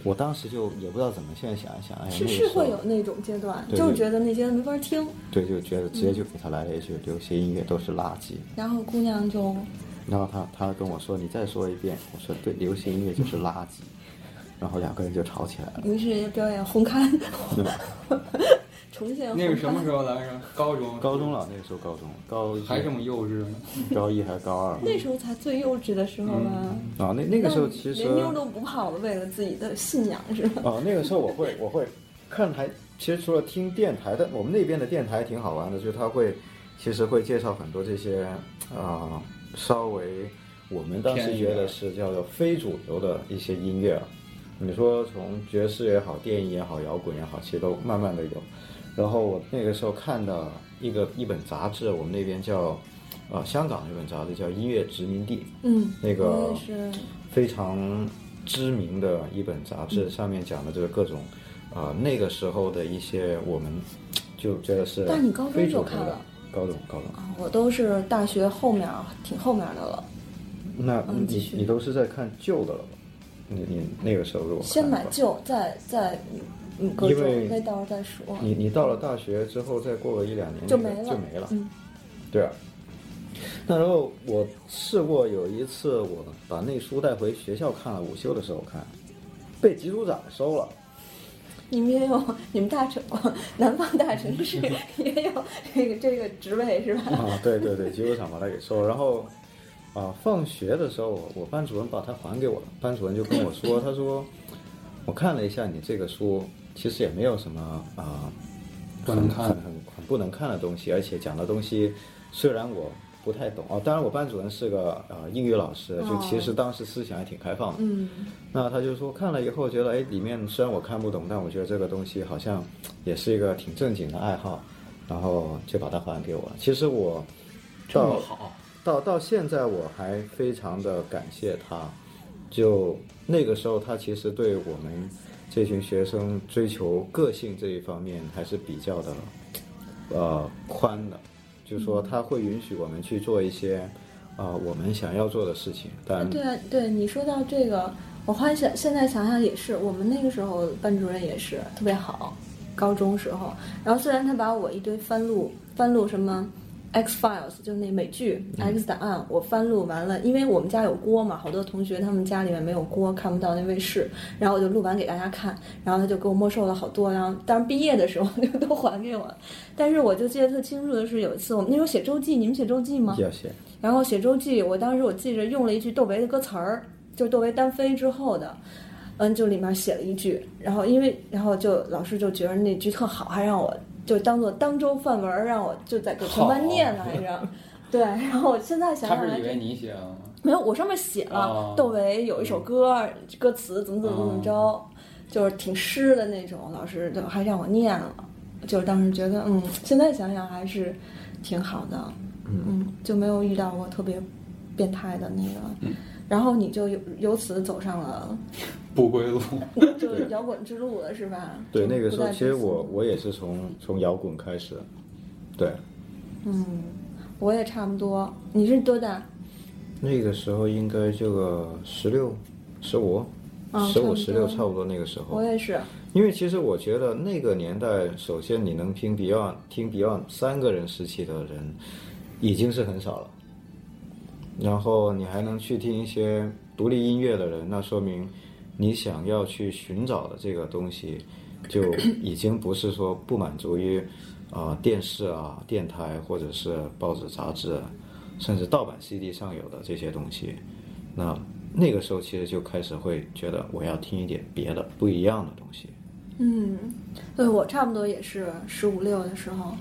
我当时就也不知道怎么，现在想一想，哎，是是会有那种阶段，就是觉得那些没法听，对，就觉得直接就给他来了一句流行音乐都是垃圾。然后姑娘就然后他他跟我说：“你再说一遍。”我说：“对，流行音乐就是垃圾。”然后两个人就吵起来了，于是表演红磡，对吧？重庆那是什么时候来着？高中，高中了，那个时候高中，高一还这么幼稚呢？高一还是高二？那时候才最幼稚的时候吧。啊，那那个时候其实连妞都不泡了，为了自己的信仰是吧？啊，那个时候我会我会看台，其实除了听电台的，我们那边的电台挺好玩的，就是他会其实会介绍很多这些啊、稍微我们当时觉得是叫做非主流的一些音乐啊。你说从爵士也好，电影也好，摇滚也好，其实都慢慢的有。然后我那个时候看的一个一本杂志，我们那边叫呃香港那本杂志叫《音乐殖民地》，嗯，那个是。非常知名的一本杂志，上面讲的这个各种，呃，那个时候的一些我们就觉得是但你高中就看了高中高中，啊，我都是大学后面挺后面的了，那你你都是在看旧的了吧？你你那个时候如果先买旧，再再嗯各种因为，那到时候再说。你你到了大学之后，再过个一两年就没了就没了，嗯，对啊。那时候我试过有一次，我把那书带回学校看了，午休的时候看，被集组长收了。你们也有，你们大城南方大城市 也有这个这个职位是吧？啊，对对对，集组长把他给收了。然后啊，放学的时候，我班主任把它还给我了。班主任就跟我说，他说我看了一下你这个书，其实也没有什么啊不能看很很很不能看的东西，而且讲的东西虽然我不太懂啊，当然我班主任是个呃英语老师，就其实当时思想还挺开放的。嗯，那他就说看了以后觉得，哎，里面虽然我看不懂，但我觉得这个东西好像 也是一个挺正经的爱好，然后就把它还给我了。其实我这么到好，到到现在我还非常的感谢他，就那个时候他其实对我们这群学生追求个性这一方面还是比较的呃宽的，就是说他会允许我们去做一些啊、呃我们想要做的事情，但对啊，对你说到这个，我忽然想，现在想想也是，我们那个时候班主任也是特别好，高中时候。然后虽然他把我一堆翻录翻录什么 X Files，就是那美剧嗯 X 档案，我翻录完了，因为我们家有锅嘛，好多同学他们家里面没有锅，看不到那卫视，然后我就录完给大家看，然后他就给我没收了好多，然后当然毕业的时候 就都还给我了。但是我就记得特清楚的是，有一次我们那时候写周记，你们写周记吗？要写。然后写周记，我当时我记着用了一句窦唯的歌词儿，就是窦唯单飞之后的，嗯，就里面写了一句，然后因为然后就老师就觉得那句特好，还让我就当做当周范文儿，让我就在给全班念来着。对，然后我现在想想还他是以为你写的吗？没有，我上面写了哦。窦唯有一首歌，歌词怎么怎么怎么着，就是挺诗的那种，老师就还让我念了，就是当时觉得嗯，现在想想还是挺好的，嗯，就没有遇到过特别变态的那个，然后你就由由此走上了不归路。就是摇滚之路了，是吧？对，那个时候其实我我也是从从摇滚开始，对，嗯，我也差不多，你是多大？那个时候应该就个十六、十五、嗯十五、十六，差不多那个时候我。也是，因为其实我觉得那个年代，首先你能听 Beyond 听 Beyond 三个人时期的人，已经是很少了。然后你还能去听一些独立音乐的人，那说明你想要去寻找的这个东西，就已经不是说不满足于啊、电视啊、电台或者是报纸、杂志，甚至盗版 CD 上有的这些东西。那那个时候其实就开始会觉得我要听一点别的不一样的东西。嗯，对我差不多也是十五六的时候，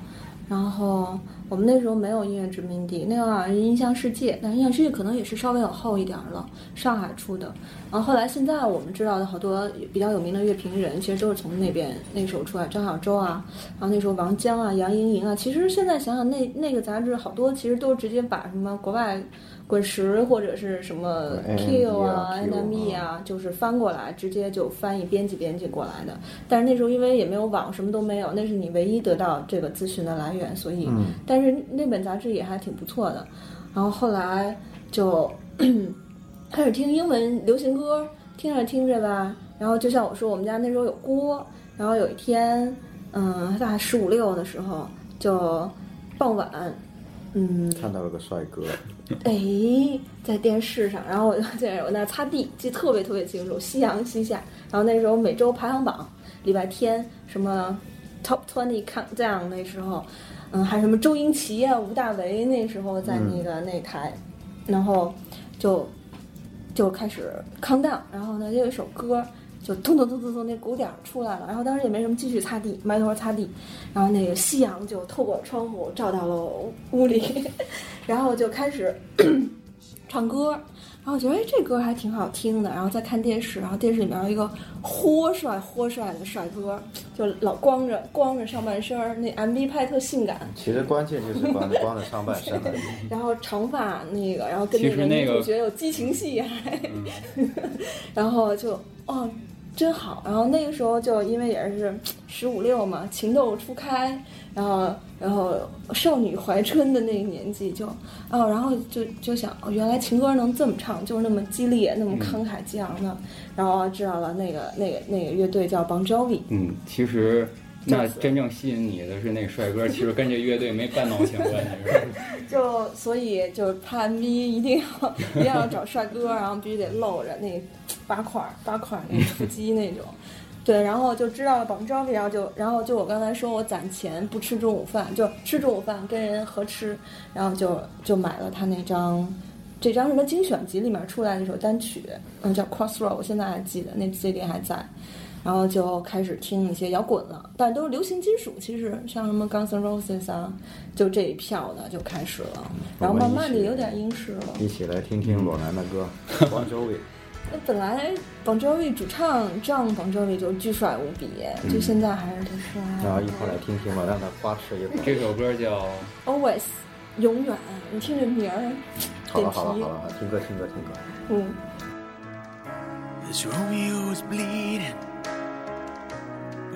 然后我们那时候没有音乐殖民地，那会儿好像是音像世界，但音像世界可能也是稍微有后一点了，上海出的。然后后来现在我们知道的好多比较有名的乐评人，其实都是从那边那时候出来，张小舟啊，然后那时候王江啊、杨莹莹啊，其实现在想想那那个杂志好多其实都直接把什么国外。滚石或者是什么对 Q 啊、NME 啊 NME 啊，就是翻过来，直接就翻译、编辑、编辑过来的。但是那时候因为也没有网，什么都没有，那是你唯一得到这个资讯的来源，所以，但是那本杂志也还挺不错的。然后后来就 开始听英文流行歌，听着听着吧，然后就像我说，我们家那时候有锅，然后有一天，嗯，大概十五六的时候，就傍晚，嗯，看到了个帅哥，哎，在电视上，然后我就在我那擦地，记得特别特别清楚，夕阳西下。然后那时候每周排行榜，礼拜天什么 Top Twenty Countdown 那时候，嗯，还有什么周英奇啊、吴大维那时候在那个那台，然后就就开始 countdown，然后呢，就有一首歌。就咚咚咚咚咚，那鼓点儿出来了，然后当时也没什么，继续擦地，埋头擦地，然后那个夕阳就透过窗户照到了屋里，然后就开始 唱歌，然后觉得哎这歌还挺好听的，然后再看电视，然后电视里面有一个豁帅豁帅的帅哥，就老光着光着上半身儿，那 MV 拍特性感，其实关键就是光着光着上半身。然后长发那个，然后跟那个实那个女主角有激情戏还，然后就哦真好，然后那个时候就因为也是十五六嘛，情窦初开，然后然后少女怀春的那个年纪就哦，然后就就想哦，原来情歌能这么唱，就是那么激烈，那么慷慨激昂的，然后知道了那个那个那个乐队叫 Bon Jovi，嗯，其实那真正吸引你的是那帅哥，其实跟这乐队没半毛钱关系，就所以就拍 MV 一定要 一定要找帅哥，然后必须得露着那八块儿八块儿那腹肌 那种。对，然后就知道了绑 Jovi，然后就然后就我刚才说我攒钱不吃中午饭，就吃中午饭跟人合吃，然后就就买了他那张这张什么精选集里面出来的一首单曲，嗯，叫 Crossroad，我现在还记得那 CD 还在。然后就开始听一些摇滚了，但都是流行金属。其实像什么 Guns N' Roses 啊，就这一票的就开始了，然后慢慢的有点英式了。一起来听听裸男的歌，Bon Jovi。那本来 Bon Jovi 主唱 John Bon Jovi 就巨帅无比，就现在还是特帅。然后一块来听听吧，让他花痴一会儿。这首歌叫 Always 永远，你听这名儿，好了点题好了好了，听歌听歌听歌。嗯。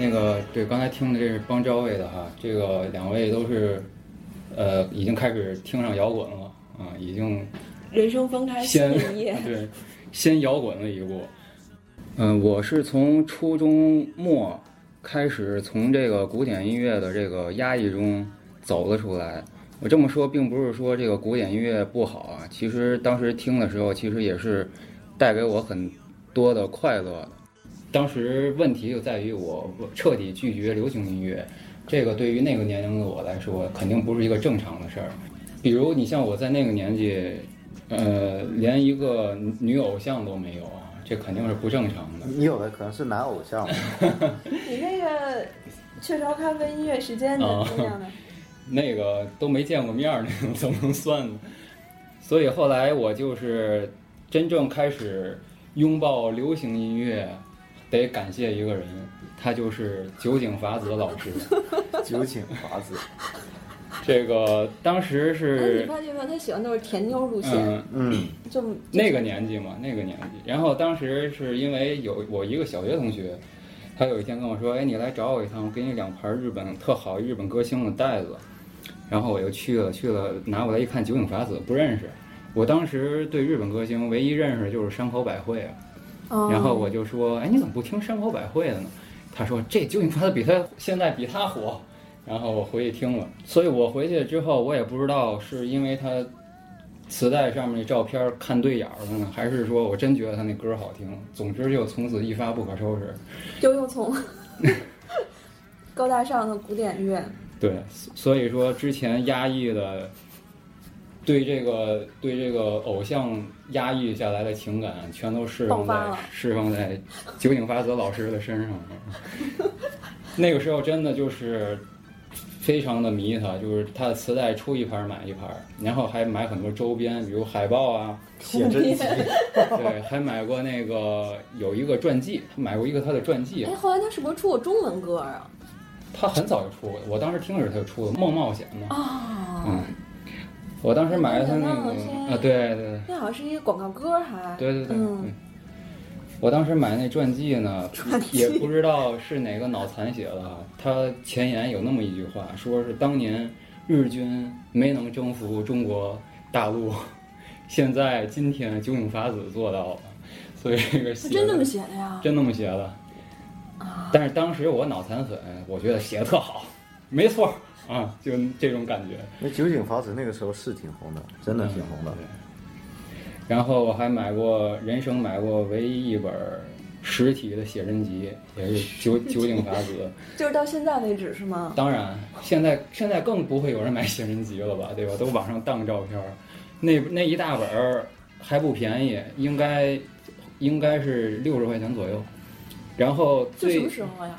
那个对，刚才听的这是邦昭卫的哈，这个两位都是呃已经开始听上摇滚了啊，已经人生分开先。对先摇滚了一步。嗯、我是从初中末开始从这个古典音乐的这个压抑中走了出来。我这么说，并不是说这个古典音乐不好啊，其实当时听的时候，其实也是带给我很多的快乐的。当时问题就在于我我彻底拒绝流行音乐，这个对于那个年龄的我来说，肯定不是一个正常的事儿。比如你像我在那个年纪，呃，连一个女偶像都没有啊，这肯定是不正常的。你有的可能是男偶像嘛，你那个雀巢咖啡音乐时间的哦那样的，那个都没见过面儿，那种怎么能算呢？所以后来我就是真正开始拥抱流行音乐，得感谢一个人，他就是酒井法子老师。酒井法子。这个当时是，你是发现没有？他喜欢都是甜妞路线，嗯嗯，就那个年纪嘛，那个年纪。然后当时是因为有我一个小学同学，他有一天跟我说：“哎，你来找我一趟，我给你两盘日本特好日本歌星的袋子。”然后我又去了，去了拿过来一看，酒井法子不认识。我当时对日本歌星唯一认识的就是山口百惠啊。哦然后我就说：“哎，你怎么不听山口百惠的呢？”他说：“这九井法子比他现在比他火。”然后我回去听了，所以我回去之后，我也不知道是因为他磁带上面那照片看对眼了呢，还是说我真觉得他那歌好听？总之就从此一发不可收拾。就又从高大上的古典乐，对，所以说之前压抑的，对这个对这个偶像压抑下来的情感，全都释放在释放在酒井法子老师的身上了。那个时候真的就是非常的迷他，就是他的磁带出一盘买一盘，然后还买很多周边，比如海报啊，写真集，对，还买过那个有一个传记，买过一个他的传记哎，，后来他是不是出过中文歌啊？他很早就出过，我当时听的时候他就出了《梦冒险》嘛。啊，嗯，我当时买了他那个啊，对对对那好像是一个广告歌，还对对对嗯。我当时买那传记呢也不知道是哪个脑残写的啊。他前言有那么一句话，说是当年日军没能征服中国大陆，现在今天九井法子做到了，所以这个写的真那么写的呀？真那么写的。啊，但是当时我脑残粉，我觉得写的特好，没错啊，就这种感觉。那酒井法子那个时候是挺红的，真的挺红的。对然后我还买过人生买过唯一一本实体的写真集，也是酒 酒井法子。就是到现在为止是吗？当然，现在现在更不会有人买写真集了吧，对吧？都网上当照片儿，那那一大本儿还不便宜，应该应该是六十块钱左右。然后最这什么时候呀？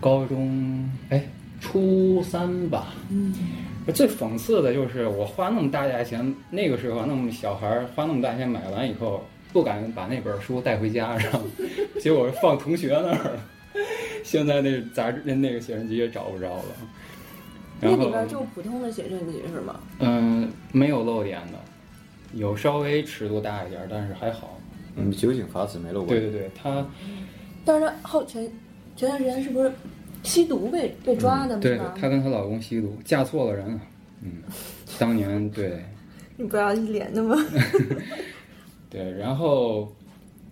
高中哎初三吧，嗯，最讽刺的就是我花那么大价钱，那个时候啊那么小孩儿花那么大钱买完以后，不敢把那本书带回家，然后 结果放同学那儿了。现在那杂志那那个写真集也找不着了。那然后里边就普通的写真集是吗？嗯，没有露点的，有稍微尺度大一点儿，但是还好。嗯，酒井法子没露过。对对对，他但是后前前段时间是不是吸毒被被抓的嗯对？她跟她老公吸毒，嫁错了人了。嗯，当年对。你不要一脸那么 对，然后，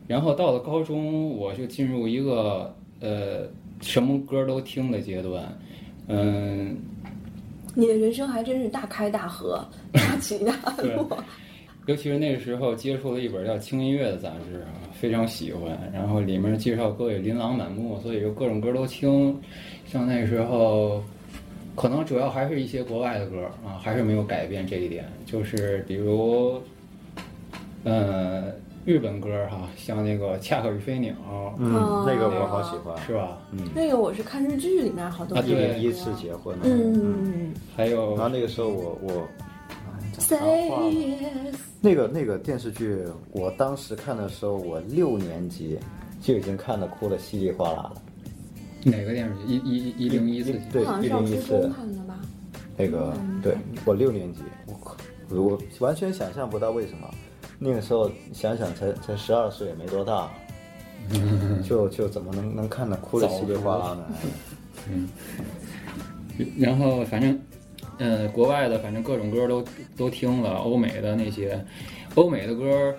然后到了高中，我就进入一个呃什么歌都听的阶段，嗯，你的人生还真是大开大合，大起大落。尤其是那个时候接触了一本叫《轻音乐》的杂志啊，非常喜欢，然后里面介绍歌也琳琅满目，所以就各种歌都听。像那时候，可能主要还是一些国外的歌啊，还是没有改变这一点，就是比如，呃，日本歌哈，像那个《恰克与飞鸟》。嗯哦，那个我好喜欢。是吧？嗯那个我是看日剧里面好多啊对一零一次结婚了。嗯还有然后那个时候我我讲啥话呢 yes，那个那个电视剧，我当时看的时候，我六年级就已经看的哭的稀里哗啦了。哪个电视剧？一一一零一四对我好像上101初中是看的吧？那个对我六年级，我靠，我完全想象不到为什么。那个时候想想才才十二岁，也没多大，就就怎么能能看的哭的稀里哗啦呢？嗯然后反正，呃，国外的反正各种歌都都听了，欧美的那些，欧美的歌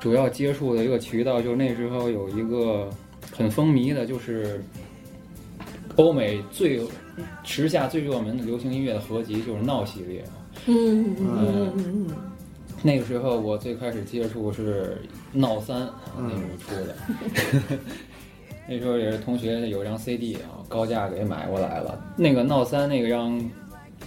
主要接触的一个渠道就是那时候有一个很风靡的，就是欧美最时下最热门的流行音乐的合集，就是闹系列。嗯嗯嗯嗯嗯，那个时候我最开始接触是闹三那时候出的，那时候也是同学有张 CD 啊，高价给买过来了。那个闹三那个张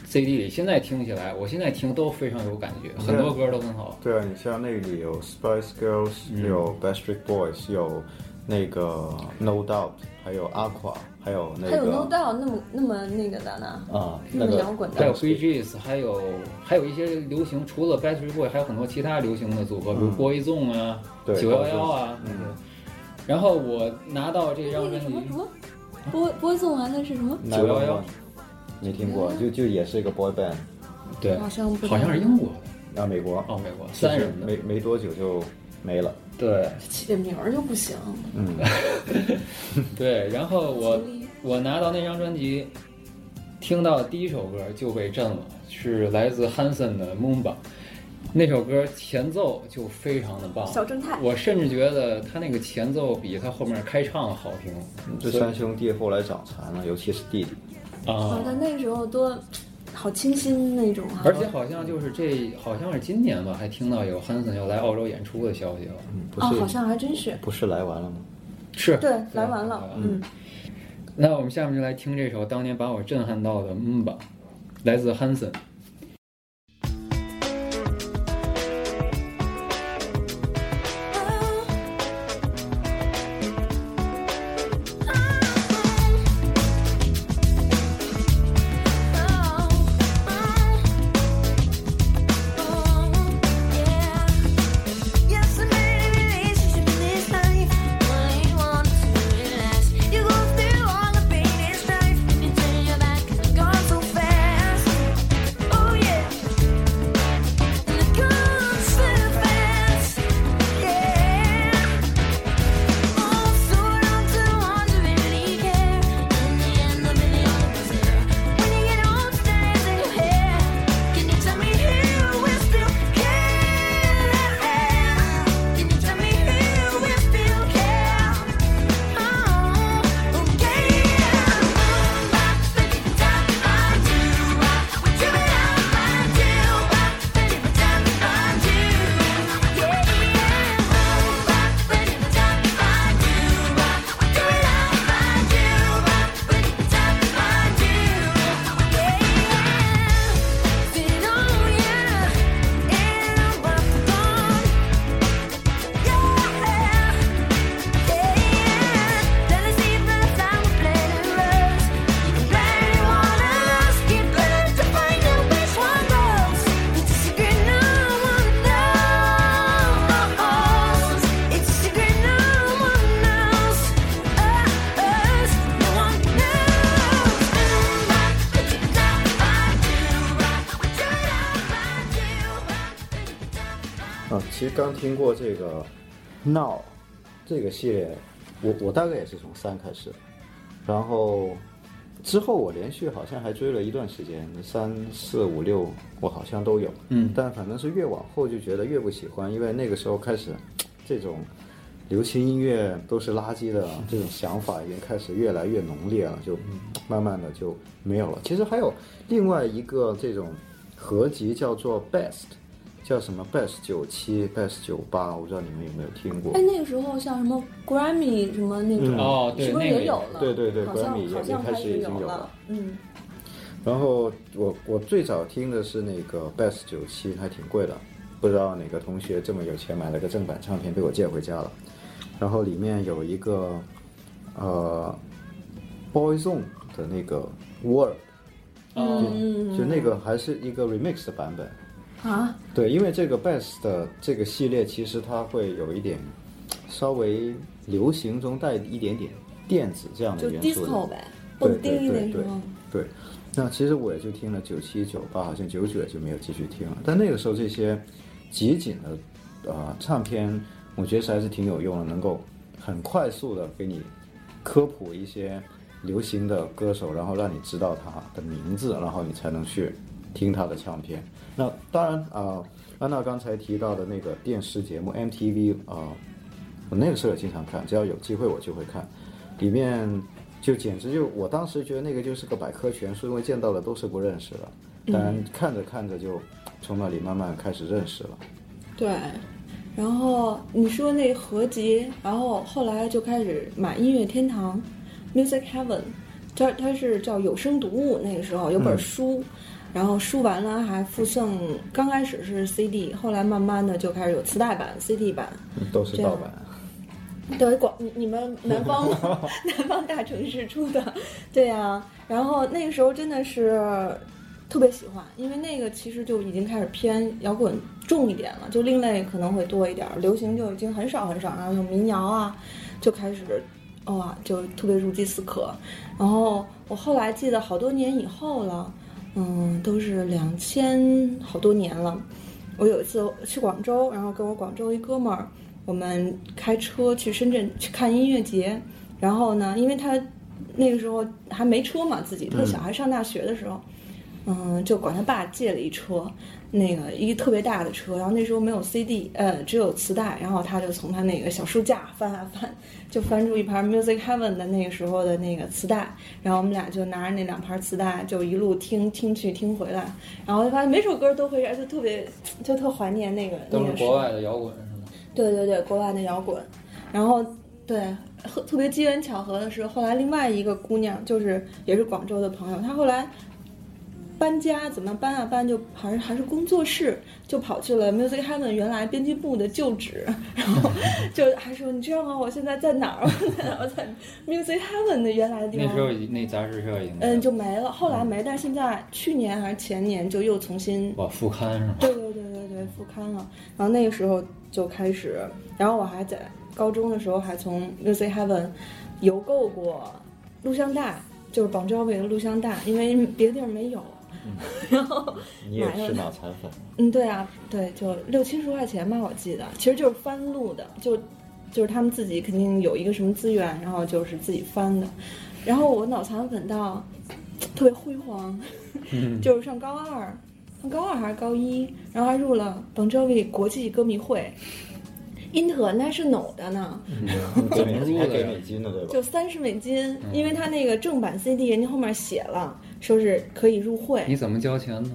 CD 里，现在听起来，我现在听都非常有感觉，很多歌都很好。对啊，你像那里有 Spice Girls，、嗯有 Backstreet Boys，有那个 No Doubt，还有 Aqua，还有那还有 No Doubt 那么那么那个的呢？啊，那那个么摇滚的还有 Bee Gees，还有还有一些流行，除了 Backstreet Boy，还有很多其他流行的组合，比如嗯 Boyzone 啊、对九幺幺啊。嗯然后我拿到这张那个专辑什么什么播播送完的是什么？911没听过，就就也是一个 boy band，对，好像是英国的然后美国哦，美国三人的。没没多久就没了。对起这名儿就不行。嗯，对，然后我我拿到那张专辑，听到第一首歌就被震了，是来自 Hanson 的《Moonba》。那首歌前奏就非常的棒，小正太我甚至觉得他那个前奏比他后面开唱好听。这三兄弟后来长残了，尤其是弟弟。啊啊，，他那时候多好清新那种啊。而且好像就是这好像是今年吧，还听到有汉森要来澳洲演出的消息了。嗯，不哦，是，好像还真是。不是来完了吗？是对，来完了，嗯。那我们下面就来听这首当年把我震撼到的《嗯吧》，来自汉森。刚听过这个《Now》这个系列，我我大概也是从三开始，然后之后我连续好像还追了一段时间，三四五六我好像都有，嗯但反正是越往后就觉得越不喜欢，因为那个时候开始这种流行音乐都是垃圾的这种想法已经开始越来越浓烈了，就慢慢的就没有了。其实还有另外一个这种合集叫做 Best。叫什么 Best 九七、Best 九八，我不知道你们有没有听过哎，。那个时候像什么 Grammy 什么那种，嗯哦对是不是也有了？对对对 Grammy 也开始已经有了。嗯，然后我我最早听的是那个 Best 九七，还挺贵的，不知道哪个同学这么有钱买了个正版唱片被我借回家了。然后里面有一个呃 Boyzone 的那个 Word，嗯就那个还是一个 remix 的版本。啊，对，因为这个 Best 的这个系列，其实它会有一点稍微流行中带一点点电子这样的元素的。disco 呗，对蹦迪对对对那时候。对，那其实我也就听了九七九八，好像九九也就没有继续听了。但那个时候这些集锦的呃唱片，我觉得还是挺有用的，能够很快速的给你科普一些流行的歌手，然后让你知道他的名字，然后你才能去听他的唱片。那当然啊、安娜刚才提到的那个电视节目 MTV 啊、我那个时候也经常看，只要有机会我就会看，里面就简直就我当时觉得那个就是个百科全书，因为见到的都是不认识的，但看着看着就从那里慢慢开始认识了。对，然后你说那合集，然后后来就开始买音乐天堂 Music Heaven，它它是叫有声读物，那个时候有本书。然后书完了还附赠，刚开始是 CD，后来慢慢的就开始有磁带版、CD 版，都是盗版。对广你你们 南方南方大城市出的，对呀、然后那个时候真的是特别喜欢，因为那个其实就已经开始偏摇滚重一点了，就另类可能会多一点，流行就已经很少很少，然后有民谣啊，就开始哇、就特别如饥似渴。然后我后来记得好多年以后了，嗯，都是两千好多年了。我有一次去广州，然后跟我广州一哥们儿，我们开车去深圳去看音乐节。然后呢，因为他那个时候还没车嘛，自己他小，孩上大学的时候，嗯，就管他爸借了一车，那个一个特别大的车，然后那时候没有 CD，呃，只有磁带，然后他就从他那个小书架翻啊翻，就翻出一盘 Music Heaven 的那个时候的那个磁带，然后我们俩就拿着那两盘磁带就一路听听去听回来，然后就发现每首歌都会，就特别就特怀念那个都是那个国外的摇滚是吗？对对对，国外的摇滚。然后对，特特别机缘巧合的是，后来另外一个姑娘，就是也是广州的朋友，她后来搬家，怎么搬啊搬，就还是还是工作室，就跑去了 Music Heaven 原来编辑部的旧址，然后就还说你知道吗？我现在在哪儿？我在 Music Heaven 的原来的地方。那时候那杂志社已经嗯，就没了。后来没，但是现在去年还是前年就又重新哇复刊是吗？对对对对对，复刊了。然后那个时候就开始，然后我还在高中的时候还从 Music Heaven 邮购过录像带，就是 Bon Jovi 的录像带，因为别的地儿没有。然后你也是脑残粉，嗯，对啊，对，就六七十块钱吧，我记得，其实就是翻录的，就就是他们自己肯定有一个什么资源，然后就是自己翻的。然后我脑残粉到特别辉煌，就是上高二，上高二还是高一，然后还入了 Bon Jovi 国际歌迷会，International 的呢，对，还入的呀给美金的对吧？就三十美金，因为他那个正版 CD 人家后面写了，说是可以入会，你怎么交钱呢？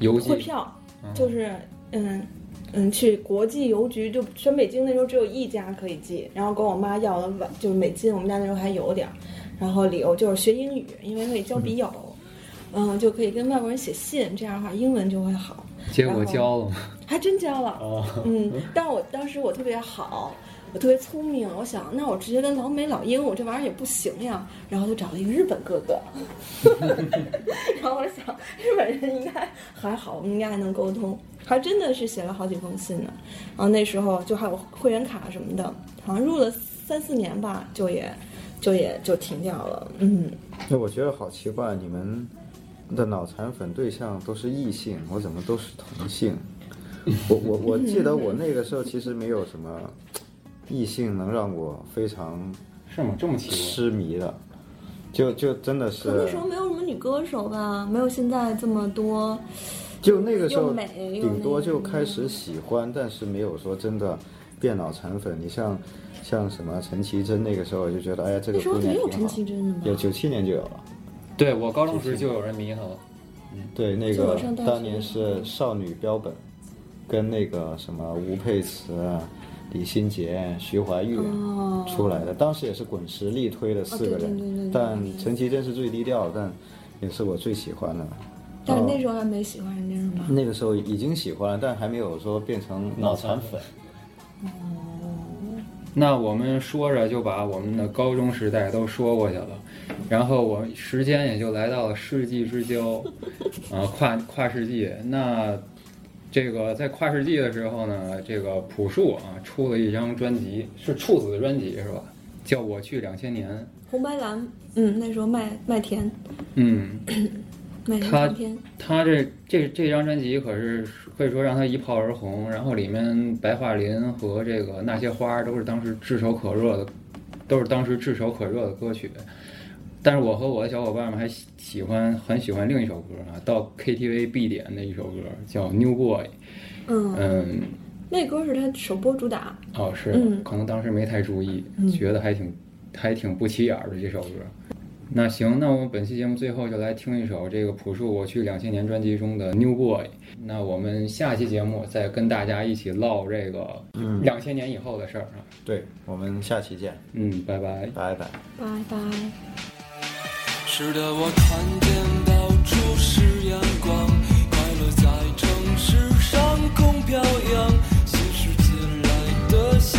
邮寄汇票，就是嗯嗯，去国际邮局，就全北京那时候只有一家可以寄，然后跟我妈要了晚就是美金，我们家那时候还有点儿，然后理由就是学英语，因为可以交笔友，嗯，就可以跟外国人写信，这样的话英文就会好，结果交了吗？还真交了，哦，嗯，但我当时我特别好。我特别聪明，我想那我直接跟老美老英，我这玩意儿也不行呀，然后就找了一个日本哥哥，然后我想日本人应该还好，我们应该还能沟通，还真的是写了好几封信呢。然后那时候就还有会员卡什么的，好像入了三四年吧，就也就也就停掉了。嗯，那我觉得好奇怪，你们的脑残粉对象都是异性，我怎么都是同性？我我我记得我那个时候其实没有什么异性能让我非常是吗？这么奇怪？痴迷的，就就真的是可那时候没有什么女歌手吧，没有现在这么多。就那个时候顶多就开始喜欢，但是没有说真的变脑残粉。你像像什么陈绮贞那个时候，我就觉得哎呀这个那时候姑娘没有陈挺好。绮贞的吗？有九七年就有了，对我高中时就有人迷他了。对那个当年是少女标本，跟那个什么吴佩慈、李心洁、徐怀钰哦出来的，当时也是滚石力推的四个人，但陈绮贞是最低调，但也是我最喜欢的。但那时候还没喜欢人家是吗？那个时候已经喜欢了，但还没有说变成脑残粉。那我们说着就把我们的高中时代都说过去了，然后我时间也就来到了世纪之交，啊，跨跨世纪。那这个在跨世纪的时候呢，这个朴树啊出了一张专辑，是处子的专辑是吧？叫《我去两千年》。红白蓝，嗯，那时候麦麦田，嗯，麦田他唱片，他这这这张专辑可是可以说让他一炮而红，然后里面白桦林和这个那些花都是当时炙手可热的，都是当时炙手可热的歌曲。但是我和我的小伙伴们还喜喜欢很喜欢另一首歌啊，到 KTV 必点的一首歌叫《New Boy》。嗯，嗯，那歌是他首播主打，哦是，嗯可能当时没太注意，嗯觉得还挺还挺不起眼儿的这首歌。那行，那我们本期节目最后就来听一首这个朴树《我去两千年》专辑中的《New Boy》。那我们下期节目再跟大家一起唠这个两千年以后的事儿啊。对，我们下期见，嗯，拜拜。拜拜。拜拜。是的，我看见到处是阳光，快乐在城市上空飘扬，新世界来的像